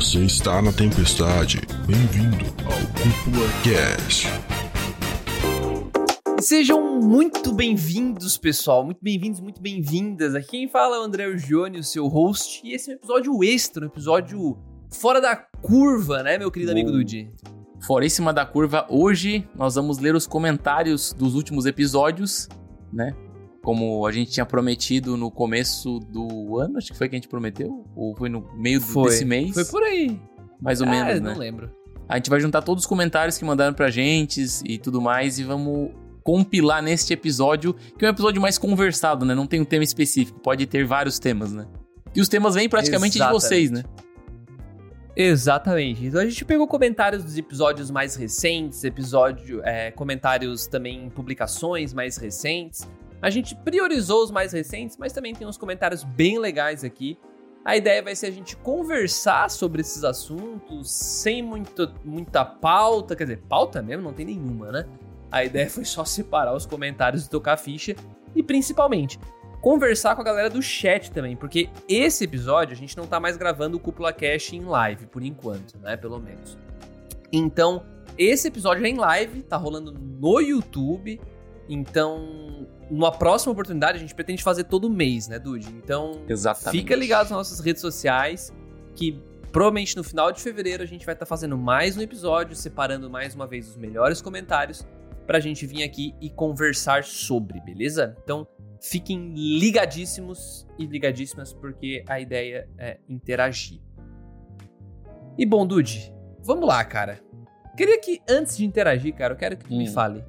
Você está na tempestade. Bem-vindo ao Cúpula Cast. Sejam muito bem-vindos, pessoal. Muito bem-vindos, muito bem-vindas. Aqui quem fala é o André Gione, o seu host. E esse é um episódio extra, um episódio fora da curva, né, meu querido amigo Dudi? Foríssima da curva. Hoje nós vamos ler os comentários dos últimos episódios, né? Como a gente tinha prometido no começo do ano, acho que foi que a gente prometeu? Ou foi no meio Foi. desse mês? Foi por aí. Mais ou ah, menos, não né? lembro. A gente vai juntar todos os comentários que mandaram pra gente e tudo mais e vamos compilar neste episódio, que é um episódio mais conversado, né? Não tem um tema específico, pode ter vários temas, né? E os temas vêm praticamente de Exatamente. vocês, né? Exatamente. Então a gente pegou comentários dos episódios mais recentes, episódio, é, comentários também em publicações mais recentes. A gente priorizou os mais recentes, mas também tem uns comentários bem legais aqui. A ideia vai ser a gente conversar sobre esses assuntos sem muito, muita pauta, quer dizer, pauta mesmo não tem nenhuma, né? A ideia foi só separar os comentários e tocar a ficha e principalmente conversar com a galera do chat também, porque esse episódio a gente não tá mais gravando o Cúpula Cash em live, por enquanto, né? Pelo menos. Então, esse episódio é em live, tá rolando no YouTube. Então, numa próxima oportunidade, a gente pretende fazer todo mês, né, Dude? Então, Exatamente. fica ligado nas nossas redes sociais, que provavelmente no final de fevereiro a gente vai estar fazendo mais um episódio, separando mais uma vez os melhores comentários pra gente vir aqui e conversar sobre, beleza? Então, fiquem ligadíssimos e ligadíssimas, porque a ideia é interagir. E bom, Dude, vamos lá, cara. Queria que, antes de interagir, cara, eu quero que tu me Hum. fale.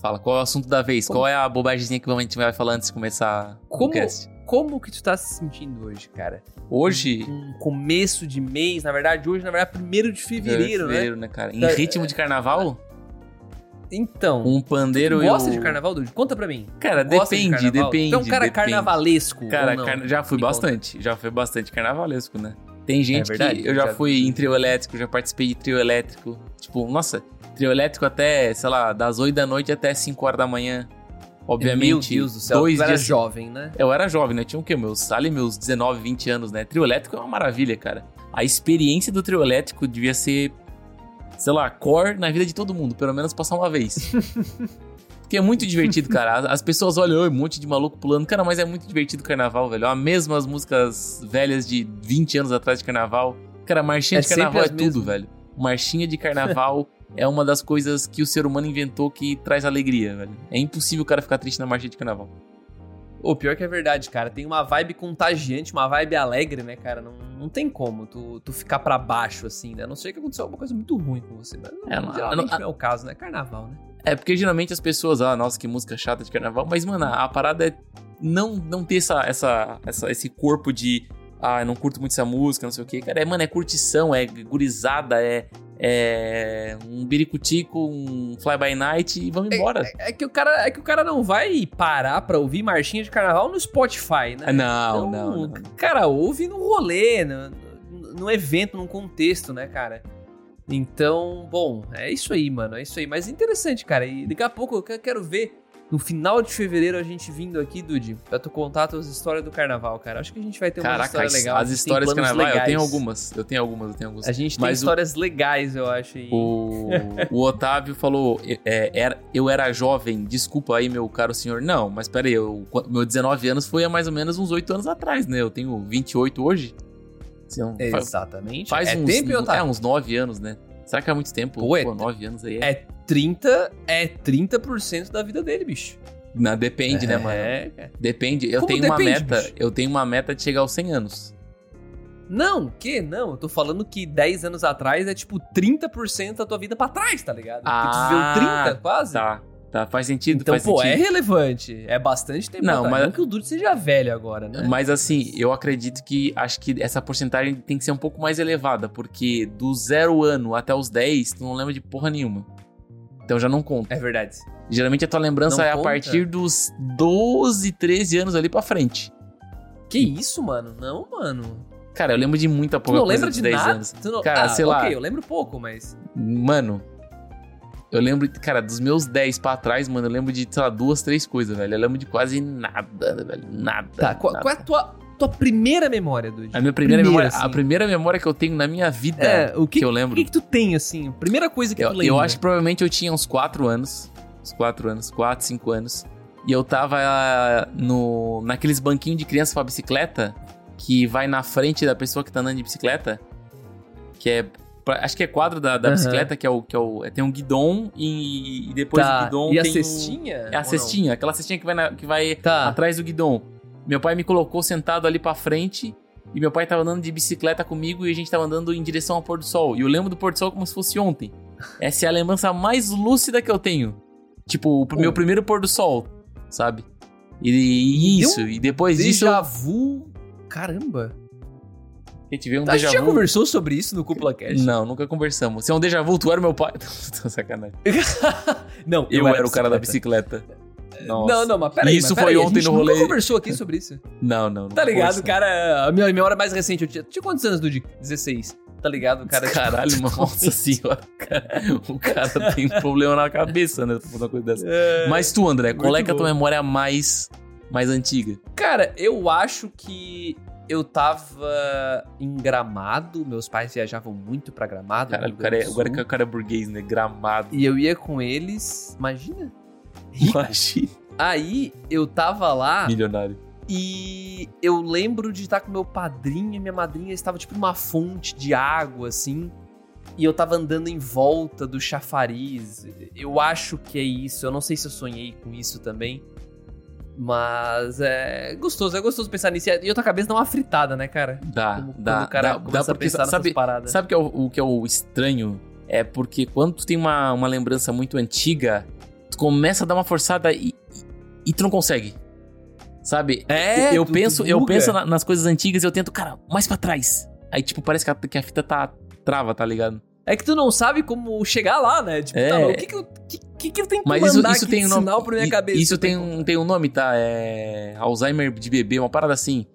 Fala, qual é o assunto da vez? Como- Qual é a bobagemzinha que a gente vai falar antes de começar o Como, cast? como que tu tá se sentindo hoje, cara? Hoje, Um começo de mês, na verdade, hoje, na verdade, primeiro de fevereiro, né? fevereiro, né, cara? Em Tá, ritmo de carnaval, Então, um pandeiro tu gosta o- de carnaval, Dude? Conta pra mim. Cara, Gosta de depende, depende. É um cara depende. carnavalesco, Cara, carna- já fui Me conta. bastante. Já fui bastante carnavalesco, né? Tem gente É verdade, que eu já, já- fui em trio elétrico, já participei de trio elétrico. Tipo, nossa, trio elétrico até, sei lá, das 8 da noite até 5 horas da manhã. Obviamente, Meu Deus do céu, dois tu era dias jovem, né? Eu era jovem, né? Tinha o quê? Meus, ali meus 19, 20 anos, né? Trio elétrico é uma maravilha, cara. A experiência do trio elétrico devia ser, sei lá, core na vida de todo mundo, pelo menos passar uma vez. Porque é muito divertido, cara. As- As pessoas olham, "Oi, um monte de maluco pulando. Cara, mas é muito divertido o carnaval, velho. As mesmas músicas velhas de 20 anos atrás de carnaval. Cara, marchinha É de carnaval é tudo, mesmas. velho. Marchinha de carnaval é uma das coisas que o ser humano inventou que traz alegria, velho. É impossível o cara ficar triste na marchinha de carnaval. O pior que é verdade, cara. Tem uma vibe contagiante, uma vibe alegre, né, cara? Não, não tem como tu, tu ficar pra baixo, assim, né? A não sei que aconteceu alguma coisa muito ruim com você. Mas É, não, geralmente não- não é o caso, né? Carnaval, né? É, porque geralmente as pessoas, ah, nossa, que música chata de carnaval, mas, mano, a parada é não, não ter essa, essa, essa- esse corpo de, ah, eu não curto muito essa música, não sei o quê. Cara, é, mano, é curtição, é gurizada, é, é um biricutico, um fly by night e vamos embora. É que, o cara, é que o cara não vai parar pra ouvir marchinha de carnaval no Spotify, né? Ah, não, Então, não, não. cara ouve no rolê, no, no, evento, num contexto, né, cara? Então, bom, é isso aí, mano, é isso aí. Mas interessante, cara, e daqui a pouco eu que- quero ver, no final de fevereiro, a gente vindo aqui, Dude, pra tu contar as histórias do carnaval, cara. Acho que a gente vai ter uma Caraca, história as, legal. as histórias planos carnaval, eu legais. tenho algumas, eu tenho algumas, eu tenho algumas. A gente tem Mas o- histórias legais, eu acho. O, o Otávio falou, é, era, eu era jovem, desculpa aí, meu caro senhor. Não, mas peraí, eu, meu 19 anos foi há mais ou menos uns 8 anos atrás, né? Eu tenho 28 hoje. Então, Exatamente. faz é uns, tempo, é, Otávio? uns 9 anos, né? Será que é muito tempo? Pô, é- 9 anos aí é. É 30, é 30% da vida dele, bicho. Não, depende, né, mano? É, cara. Depende. Eu Como tenho uma depende, meta, bicho? eu tenho uma meta de chegar aos 100 anos. Não, que? Não, eu tô falando que 10 anos atrás é tipo 30% da tua vida pra trás, tá ligado? Porque tu Ah, viveu 30 quase. Tá, tá, faz sentido, Então, faz pô, é sentido. relevante. É bastante tempo Não, mas- Não que o Dude seja velho agora, né? Mas assim, eu acredito que acho que essa porcentagem tem que ser um pouco mais elevada, porque do zero ano até os 10, tu não lembra de porra nenhuma. Então já não conta. É verdade. Geralmente a tua lembrança Não é a conta? partir dos 12, 13 anos ali pra frente. Que isso, mano? Não, mano. Cara, eu lembro de muita Tu pouca não coisa lembra de 10 nada? anos. Tu não... Cara, ah, sei lá. ok, eu lembro pouco, mas... Mano, eu lembro, cara, dos meus 10 pra trás, mano, eu lembro de, sei lá, duas, três coisas, velho. Eu lembro de quase nada, velho. Nada. Tá, qual, nada. qual é a tua, tua primeira memória, Dude? A minha primeira, Primeira, memória, assim. a primeira memória que eu tenho na minha vida É, o que, que eu O lembro. que, que tu tem, assim? a Primeira coisa que Eu, tu lembra. eu acho que provavelmente eu tinha uns 4 anos. Uns 4 anos, 4, 5 anos. E eu tava ah, no, naqueles banquinhos de criança pra bicicleta, que vai na frente da pessoa que tá andando de bicicleta. Que é. Acho que é quadro da, da Aham. bicicleta, que é o. Que é o é, tem um guidon e, e depois Tá, do guidon e a tem o- cestinha? é a cestinha, aquela cestinha que vai, na- que vai não? Tá. atrás do guidon. Meu pai me colocou sentado ali pra frente e meu pai tava andando de bicicleta comigo e a gente tava andando em direção ao pôr do sol. E eu lembro do pôr do sol como se fosse ontem. Essa é a lembrança mais lúcida que eu tenho. Tipo, o meu primeiro pôr do sol, sabe? E, e isso, e depois disso Déjà vu. Caramba. A gente vê um a gente déjà já vu. conversou sobre isso no Cúpula Cast? Não, nunca conversamos. Se é um déjà vu, tu era meu pai. Tô sacanagem. não, Eu, era o cara da bicicleta. Nossa. Não, não, mas peraí. Isso mas peraí, foi a ontem gente no nunca rolê. conversou aqui sobre isso. Não, não. não Tá ligado, conversamos. cara? A minha memória mais recente, eu tinha, tinha quantos anos, Dude? 16. Tá ligado, cara? Caralho, nossa senhora. cara- O cara tem um problema na cabeça, né? uma coisa dessa. É, Mas tu, André, qual muito é, é a tua memória mais, mais antiga? Cara, eu acho que eu tava em Gramado. Meus pais viajavam muito pra Gramado. Caralho, cara é, agora que o cara é burguês, né? Gramado. E eu ia com eles. Imagina? Rico. Imagina. Aí eu tava lá. Milionário. E eu lembro de estar com meu padrinho e minha madrinha estava tipo numa fonte de água, assim. E eu tava andando em volta do chafariz. Eu acho que é isso. Eu não sei se eu sonhei com isso também. Mas é gostoso, é gostoso pensar nisso. E a tua cabeça dá uma fritada, né, cara? Dá, Como- dá, quando o cara dá, dá a porque pensar sabe, paradas. sabe que é o, o que é o estranho? É porque quando tu tem uma, uma lembrança muito antiga, tu começa a dar uma forçada e, e, e tu não consegue. Sabe? É, eu tu- tu penso, eu penso na- nas coisas antigas e eu tento, cara, mais pra trás. Aí, tipo, parece que a, que a fita tá trava, tá ligado? É que tu não sabe como chegar lá, né? Tipo, É. tá, o que que que, que que eu tenho que Mas isso, mandar isso aqui tem de um nome. sinal pra minha cabeça? Isso tem um, tem um nome, tá? É. Alzheimer de bebê, uma parada assim.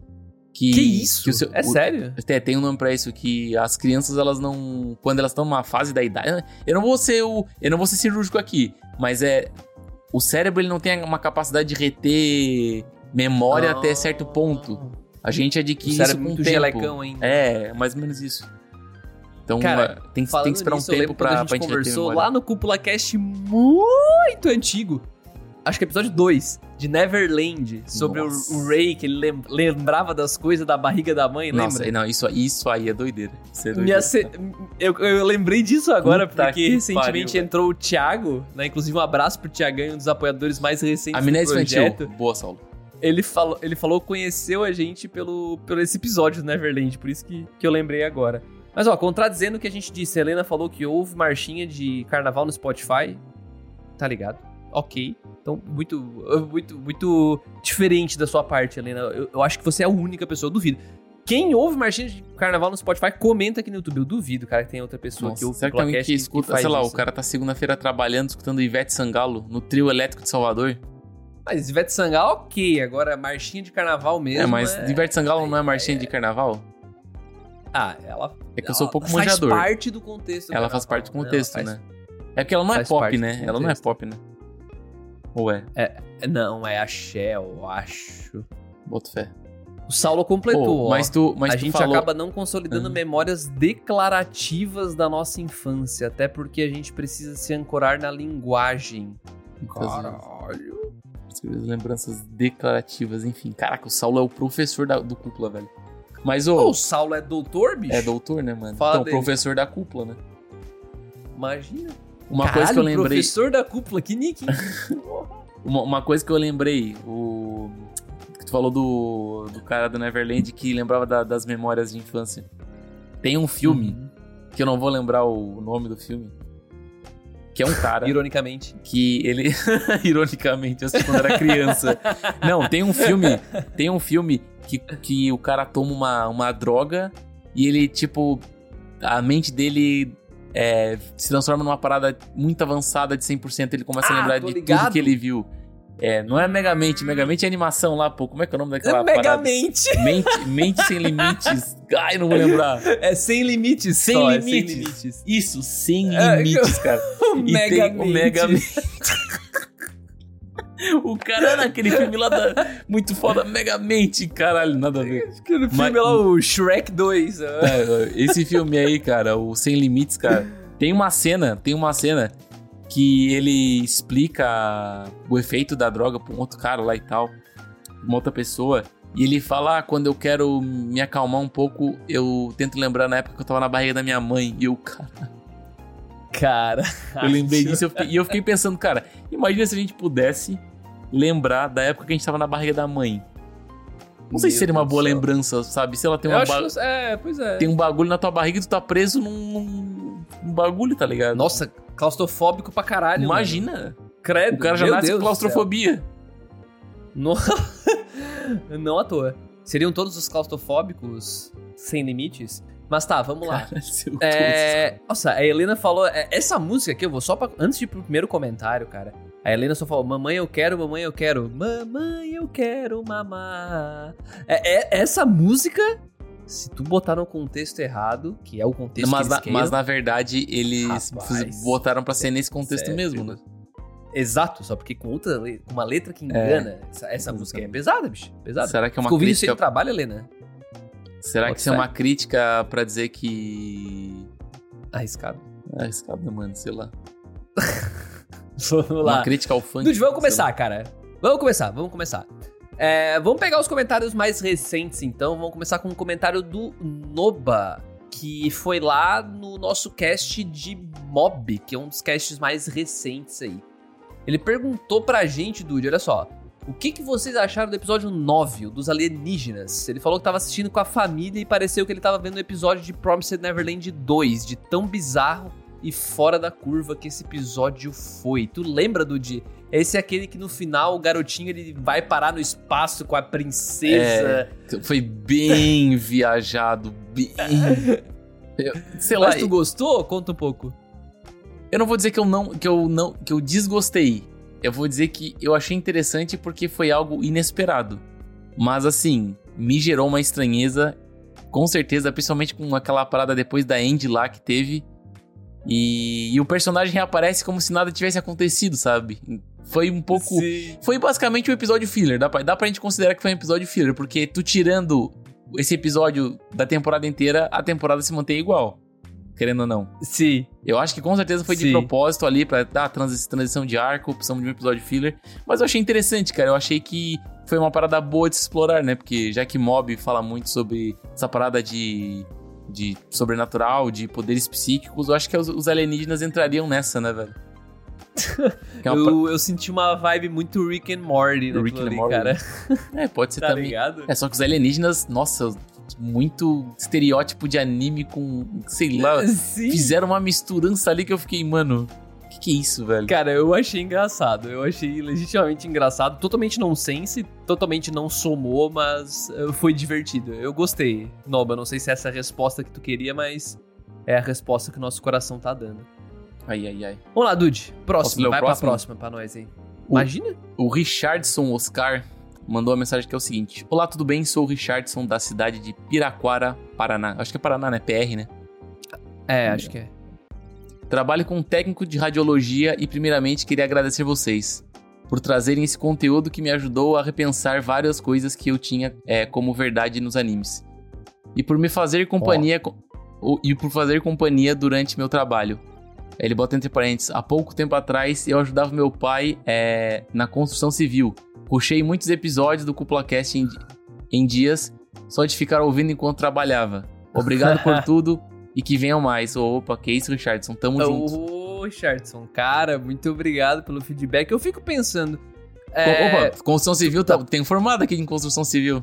Que, Que isso? que o seu- é o- sério? É, tem um nome pra isso, que as crianças, elas não. Quando elas estão numa fase da idade. Eu não vou ser o. Eu não vou ser cirúrgico aqui, mas é. O cérebro ele não tem uma capacidade de reter memória até certo ponto. A gente O adquire isso cérebro com o muito tempo. gelecão ainda. É, mais ou menos isso. Então, Cara, é, tem, que- Falando tem que esperar nisso, um tempo pra, a gente pra conversou lá no Cúpula Cast muito antigo. Acho que é episódio 2, de Neverland, sobre o, o Ray, que ele lem- lembrava das coisas da barriga da mãe, Nossa, lembra? não, isso, isso aí é doideira. Isso é doideira. Ce- eu, eu lembrei disso agora, Puta porque que recentemente pariu, entrou o Thiago, né? Inclusive um abraço pro Thiagão, um dos apoiadores mais recentes Amnésia do infantil. projeto. Boa, Saulo. Ele falou, ele falou, conheceu a gente pelo, pelo esse episódio do Neverland, por isso que, que eu lembrei agora. Mas ó, contradizendo o que a gente disse, a Helena falou que houve marchinha de carnaval no Spotify. Tá ligado? Ok. Então, muito, muito, muito diferente da sua parte, Helena. Eu, eu acho que você é a única pessoa, eu duvido. Quem ouve marchinha de carnaval no Spotify, comenta aqui no YouTube. Eu duvido, cara, que tem outra pessoa que Nossa, ouve será que tem alguém Duplacast que escuta, faz sei lá, isso. o cara tá segunda-feira trabalhando, escutando Ivete Sangalo no trio elétrico de Salvador? Mas Ivete Sangalo, ok. Agora, marchinha de carnaval mesmo. é, mas é... Ivete Sangalo não é marchinha de carnaval? Ah, ela. É que eu sou um pouco ela manjador. Faz parte do contexto. Ela faz parte do né? contexto, Ela faz- né? É porque ela não é pop, né? Ela não é pop, né? Ou é? Não, é axé, eu acho. Boto fé. O Saulo completou, ó. mas tu, mas a gente falou... acaba não consolidando Aham. memórias declarativas da nossa infância, até porque a gente precisa se ancorar na linguagem. Caralho. Lembranças declarativas, enfim. Caraca, o Saulo é o professor da- do cúpula, velho. Mas, ô, o Saulo é doutor, bicho? é doutor, né, mano? Fala então, dele. professor da cúpula, né? Imagina. Uma Caralho, coisa que eu lembrei... professor da cúpula, que nick? Uma, uma coisa que eu lembrei, o. Que tu falou do, do cara do Neverland que lembrava da- das memórias de infância. Tem um filme, Uhum. que eu não vou lembrar o nome do filme. Que é um cara Ironicamente. que ele. Ironicamente, eu sei quando era criança. Não, tem um filme. Tem um filme que, que o cara toma uma, uma droga e ele, tipo. A mente dele. é, se transforma numa parada muito avançada de 100%. Ele começa a Ah, lembrar tô de ligado. tudo que ele viu. É, não é Megamente, Megamente é animação lá, pô. Como é que é o nome daquela parada? Megamente. Mente, mente sem limites. Ai, não vou lembrar. É sem limites. Sem só, é limites. sem limites. Isso, sem É, limites, cara. O E tem o Megamente. Megamente. O cara naquele filme lá da. Muito foda, Megamente, caralho, nada a ver. Aquele filme Mas- lá, o Shrek 2. ah. É, esse filme aí, cara, o Sem Limites, cara, tem uma cena, tem uma cena que ele explica o efeito da droga pra um outro cara lá e tal, uma outra pessoa, e ele fala, ah, quando eu quero me acalmar um pouco, eu tento lembrar na época que eu tava na barriga da minha mãe, e eu, cara, Cara. eu lembrei disso eu fiquei- e eu fiquei pensando, cara, imagina se a gente pudesse lembrar da época que a gente tava na barriga da mãe. Não sei se Meu seria uma boa céu. lembrança, sabe? Se ela tem uma ba- que- É, pois é. tem um bagulho na tua barriga e tu tá preso num, num- bagulho, tá ligado? Nossa, claustrofóbico pra caralho. mano. Imagina. Credo. O cara já meu nasce Deus com claustrofobia. céu. Não... À toa. Seriam todos os claustrofóbicos sem limites? Mas tá, vamos lá. Cara, seu É, nossa, a Helena falou. é, Essa música aqui, eu vou só pra. Antes de ir pro primeiro comentário, cara. A Helena só falou: Mamãe, eu quero, mamãe, eu quero. Mamãe, eu quero mamar. É, é- essa música, se tu botar no contexto errado, que é o contexto mas, que na, queiram, mas na verdade, eles Rapaz, botaram pra ser nesse contexto sério. mesmo, né? Exato, só porque com outra com uma letra que engana. Essa, essa música é pesada, bicho. Pesada. Será que é uma Ficou aí crítica? no trabalho, Helena? Será que isso é uma crítica pra dizer que. Arriscado. Ah, escada, mano, sei lá. Vamos Uma lá. crítica ao funk. Dude, vamos começar, cara. Vamos começar, vamos começar. É, vamos pegar os comentários mais recentes, então. Vamos começar com um comentário do Noba, que foi lá no nosso cast de Mob, que é um dos casts mais recentes aí. Ele perguntou pra gente, Dude, olha só. O que, que vocês acharam do episódio 9, o dos alienígenas? Ele falou que tava assistindo com a família e pareceu que ele tava vendo o episódio de Promised Neverland 2, de tão bizarro e fora da curva que esse episódio foi. Tu lembra, Dude? Esse é aquele que no final o garotinho ele vai parar no espaço com a princesa. Foi bem viajado, bem. Eu- sei lá, Mas tu gostou? Conta um pouco. eu não vou dizer que eu não, que eu não, que eu desgostei. Eu vou dizer que eu achei interessante porque foi algo inesperado. Mas assim, me gerou uma estranheza, com certeza, principalmente com aquela parada depois da End lá que teve. E, e o personagem reaparece como se nada tivesse acontecido, sabe? Foi um pouco. Sim. Foi basicamente um episódio filler. Dá pra, dá pra gente considerar que foi um episódio filler, porque tu tirando esse episódio da temporada inteira, a temporada se mantém igual. Querendo ou não. Sim. Eu acho que com certeza foi de Sim. propósito ali pra dar transi- transição de arco, opção de um episódio filler. Mas eu achei interessante, cara. Eu achei que foi uma parada boa de se explorar, né? Porque já que Mob fala muito sobre essa parada de, de sobrenatural, de poderes psíquicos, eu acho que os, os alienígenas entrariam nessa, né, velho? É uma Eu, eu senti uma vibe muito Rick and Morty no Rick and ali, Morty. cara. É, pode ser Tá também. ligado? É, só que os alienígenas, nossa, muito estereótipo de anime com, sei lá, Sim. fizeram uma misturança ali que eu fiquei, mano, que que é isso, velho? Cara, eu achei engraçado. Eu achei legitimamente engraçado. Totalmente nonsense, totalmente não somou, mas eh, foi divertido. Eu gostei. Noba, não sei se essa é a resposta que tu queria, mas é a resposta que o nosso coração tá dando. Ai, ai, ai. Vamos lá, Dude. Próximo. Vai próximo? pra próxima pra nós aí. O- Imagina? O Richardson Oscar mandou uma mensagem que é o seguinte: Olá, tudo bem? Sou o Richardson da cidade de Piraquara, Paraná. Acho que é Paraná, né? PR, né? É, acho que é. Trabalho com um técnico de radiologia e, primeiramente, queria agradecer vocês por trazerem esse conteúdo que me ajudou a repensar várias coisas que eu tinha é, como verdade nos animes. E por me fazer companhia. co- o- E por fazer companhia durante meu trabalho. Ele bota entre parênteses: há pouco tempo atrás eu ajudava meu pai é, na construção civil. Puxei muitos episódios do CuplaCast em, em dias só de ficar ouvindo enquanto trabalhava. Obrigado por tudo e que venham mais. Opa, que isso, Richardson. Tamo junto. Ô, Richardson, cara, muito obrigado pelo feedback. Eu fico pensando. é, Opa, construção civil, tá, tem formado aqui em construção civil.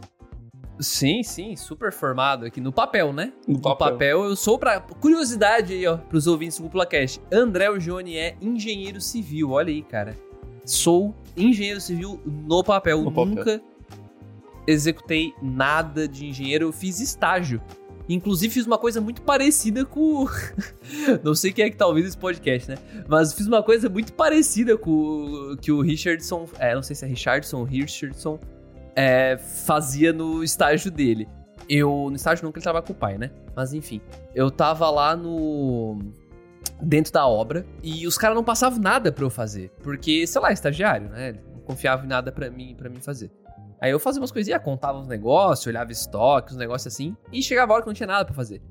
Sim, sim, super formado aqui no papel, né? No No papel, eu sou pra. Curiosidade aí, ó, pros ouvintes do CuplaCast. André Johnny é engenheiro civil, olha aí, cara. Sou engenheiro civil no papel. No papel. Nunca executei nada de engenheiro, eu fiz estágio. Inclusive fiz uma coisa muito parecida com. não sei quem é que tá esse podcast, né? Mas fiz uma coisa muito parecida com que o Richardson. É, não sei se é Richardson ou Richardson. é, fazia no estágio dele. Eu. No estágio não, que ele tava com o pai, né? Mas enfim. Eu tava lá no. Dentro da obra. E os caras não passavam nada pra eu fazer. Porque, sei lá, estagiário, né? confiava em nada pra mim, pra mim fazer. Aí eu fazia umas coisinhas, contava uns negócios, olhava estoque, uns negócios assim, e chegava a hora que não tinha nada pra fazer.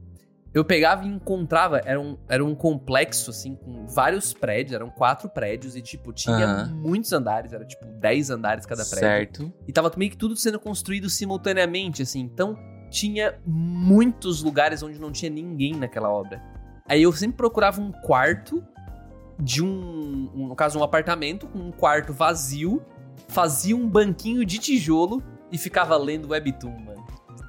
Eu pegava e encontrava, era um, era um complexo, assim, com vários prédios, eram quatro prédios, e, tipo, tinha Aham. muitos andares, era tipo 10 andares cada prédio. Certo. E tava meio que tudo sendo construído simultaneamente, assim. Então, tinha muitos lugares onde não tinha ninguém naquela obra. Aí eu sempre procurava um quarto de um, um- no caso, um apartamento com um quarto vazio, fazia um banquinho de tijolo e ficava lendo webtoon, mano.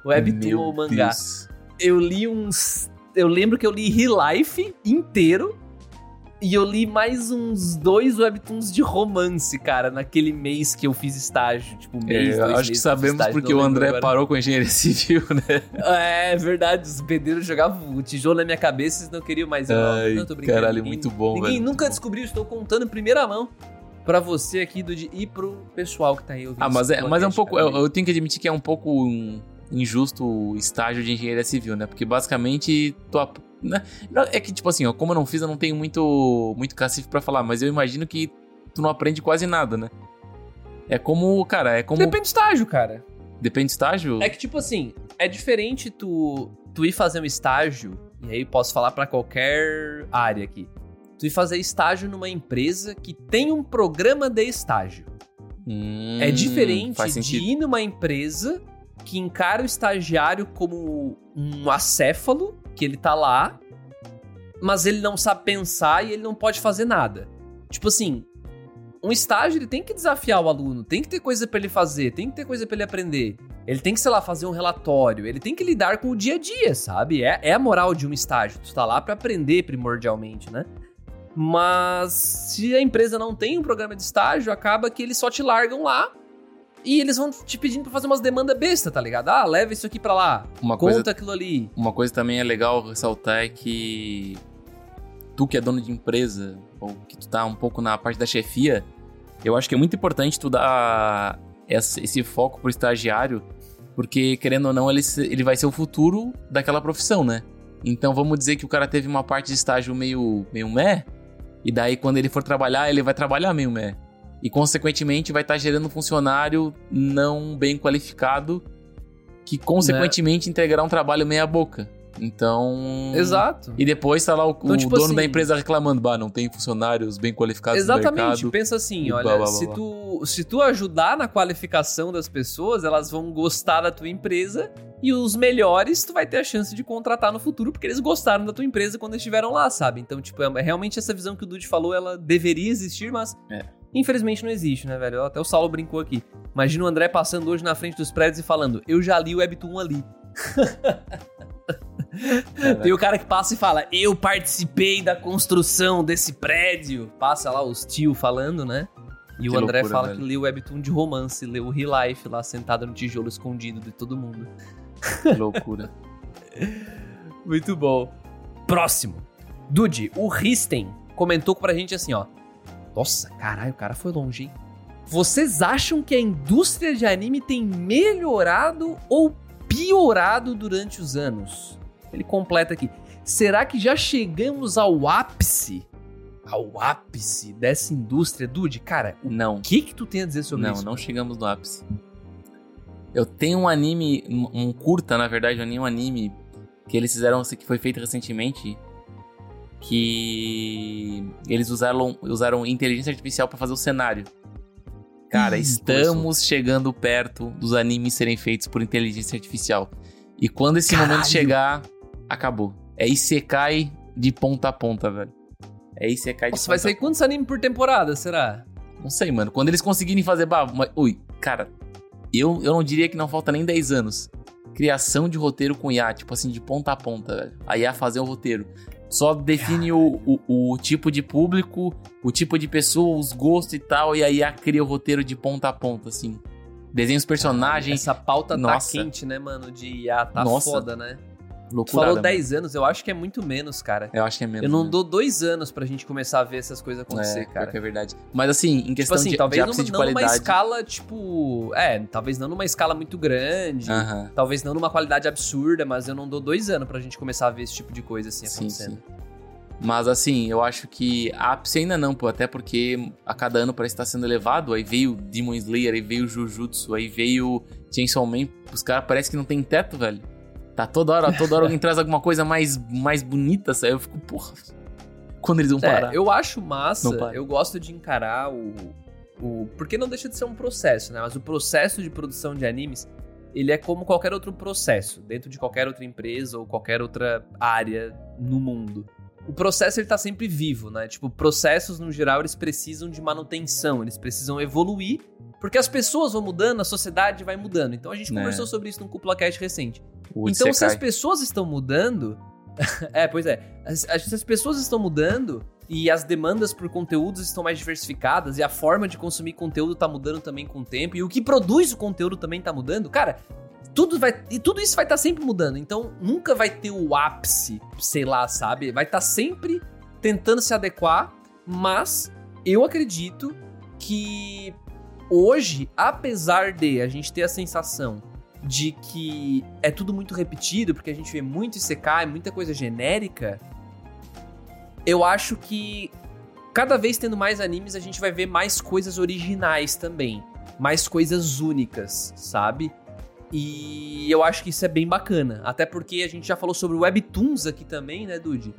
Webtoon ou mangá. Deus. Eu li uns, eu lembro que eu li Re-Life inteiro e eu li mais uns dois webtoons de romance, cara, naquele mês que eu fiz estágio, tipo, É, mês, eu dois acho que sabemos estágio, porque o André agora. parou com a engenharia civil, né? É verdade, os pedreiros jogavam o tijolo na minha cabeça e não queriam mais. Eu, Ai, não, tô brincando. caralho, ninguém, muito bom, Ninguém velho, nunca bom. descobriu, estou contando em primeira mão pra você aqui do, e pro pessoal que tá aí ouvindo. Ah, mas é, mas é um pouco. Eu, eu tenho que admitir que é um pouco um injusto o estágio de engenharia civil, né? Porque basicamente. Tu, né? É que, tipo assim, ó, como eu não fiz, eu não tenho muito, muito cacife pra falar, mas eu imagino que tu não aprende quase nada, né? É como, cara, é como. Depende do estágio, cara. Depende do estágio? É que, tipo assim, é diferente tu, tu ir fazer um estágio, e aí posso falar pra qualquer área aqui. Tu ir fazer estágio numa empresa que tem um programa de estágio. Hum, É diferente de ir numa empresa que encara o estagiário como um acéfalo, que ele tá lá, mas ele não sabe pensar e ele não pode fazer nada. Tipo assim, um estágio ele tem que desafiar o aluno, tem que ter coisa pra ele fazer, tem que ter coisa pra ele aprender. Ele tem que, sei lá, fazer um relatório, ele tem que lidar com o dia a dia, sabe? É, é a moral de um estágio. Tu tá lá pra aprender primordialmente, né? Mas se a empresa não tem um programa de estágio, acaba que eles só te largam lá e eles vão te pedindo pra fazer umas demandas besta, tá ligado? Ah, leva isso aqui pra lá, Uma conta coisa, aquilo ali. uma coisa também é legal ressaltar é que tu que é dono de empresa, ou que tu tá um pouco na parte da chefia, eu acho que é muito importante tu dar esse, foco pro estagiário, porque querendo ou não, ele, ele vai ser o futuro daquela profissão, né? Então vamos dizer que o cara teve uma parte de estágio meio, meio meh, e daí quando ele for trabalhar, ele vai trabalhar meio meh. E consequentemente vai estar gerando um funcionário não bem qualificado que consequentemente entregará um trabalho meia boca. Então. Exato. E depois tá lá o, Então, o tipo dono assim- da empresa reclamando, bah, não tem funcionários bem qualificados no Exatamente, mercado. pensa assim, olha, blá, blá, blá, se, tu, se tu ajudar na qualificação das pessoas, elas vão gostar da tua empresa e os melhores tu vai ter a chance de contratar no futuro porque eles gostaram da tua empresa quando estiveram lá, sabe? Então, tipo, é realmente essa visão que o Dude falou, ela deveria existir, mas É. infelizmente não existe, né, velho? Até o Saulo brincou aqui. Imagina o André passando hoje na frente dos prédios e falando, eu já li o Webtoon ali. Tem o cara que passa e fala, eu participei da construção desse prédio. Passa lá os tio falando, né? E Que o André loucura, fala velho. que leu webtoon de romance, leu o Real Life lá sentado no tijolo escondido de todo mundo. Que loucura. Muito bom. Próximo. Dude, o Risten comentou pra gente assim, ó. Nossa, caralho, o cara foi longe, hein? Vocês acham que a indústria de anime tem melhorado ou piorado durante os anos? Ele completa aqui. Será que já chegamos ao ápice? Ao ápice dessa indústria? Dude, cara, o Não. que que tu tem a dizer sobre não, isso? não chegamos no ápice. Eu tenho um anime, um curta, na verdade, um anime que eles fizeram, que foi feito recentemente, que eles usaram, usaram inteligência artificial pra fazer o cenário. Cara, Ih, estamos chegando perto dos animes serem feitos por inteligência artificial. E quando esse Caralho. momento chegar, acabou. É Isekai de ponta a ponta, velho. É Isekai de Nossa, ponta vai a sair quantos animes por temporada, será? não sei, mano. Quando eles conseguirem fazer. Bah, mas, ui, cara, eu, eu não diria que não falta nem 10 anos. Criação de roteiro com IA, tipo assim, de ponta a ponta, velho. A IA fazer um roteiro. Só define o, o, o tipo de público, o tipo de pessoa, os gostos e tal, e a IA cria o roteiro de ponta a ponta, assim. Desenha os personagens, Essa pauta Nossa. tá quente, né, mano? De ah, tá Nossa. foda, né? Loucura. falou 10 anos, eu acho que é muito menos, cara. Eu acho que é menos. eu não né? dou dois anos pra gente começar a ver essas coisas acontecer, é, cara. pior que é verdade. Mas assim, em Tipo questão assim, de, talvez de numa, de não numa escala, tipo. É, talvez não numa escala muito grande. Aham. Talvez não numa qualidade absurda, mas eu não dou dois anos pra gente começar a ver esse tipo de coisa assim Sim, acontecendo. sim. Mas assim, eu acho que ápice ainda não, pô. Até porque a cada ano parece estar sendo elevado. Aí veio Demon Slayer, aí veio Jujutsu, aí veio Chainsaw Man. Os caras parece que não tem teto, velho. Tá toda hora, toda hora alguém traz alguma coisa mais, mais bonita, sabe? Eu fico, porra. Quando eles vão parar? É, eu acho massa, eu gosto de encarar o, o. Porque não deixa de ser um processo, né? Mas o processo de produção de animes, ele é como qualquer outro processo, dentro de qualquer outra empresa ou qualquer outra área no mundo o processo ele tá sempre vivo, né? Tipo, processos no geral eles precisam de manutenção, eles precisam evoluir, porque as pessoas vão mudando, a sociedade vai mudando. Então a gente né. conversou sobre isso no Cúpula Cast recente. O então se as pessoas estão mudando, é, pois é, as, as pessoas estão mudando e as demandas por conteúdos estão mais diversificadas e a forma de consumir conteúdo tá mudando também com o tempo e o que produz o conteúdo também tá mudando, cara, tudo vai e tudo isso vai estar tá sempre mudando. Então nunca vai ter o ápice, sei lá, sabe? Vai estar tá sempre tentando se adequar, mas eu acredito que hoje, apesar de a gente ter a sensação de que é tudo muito repetido, porque a gente vê muito ICK, muita coisa genérica, eu acho que cada vez tendo mais animes, a gente vai ver mais coisas originais também, mais coisas únicas, sabe? E eu acho que isso é bem bacana. Até porque a gente já falou sobre Webtoons aqui também, né, Dude?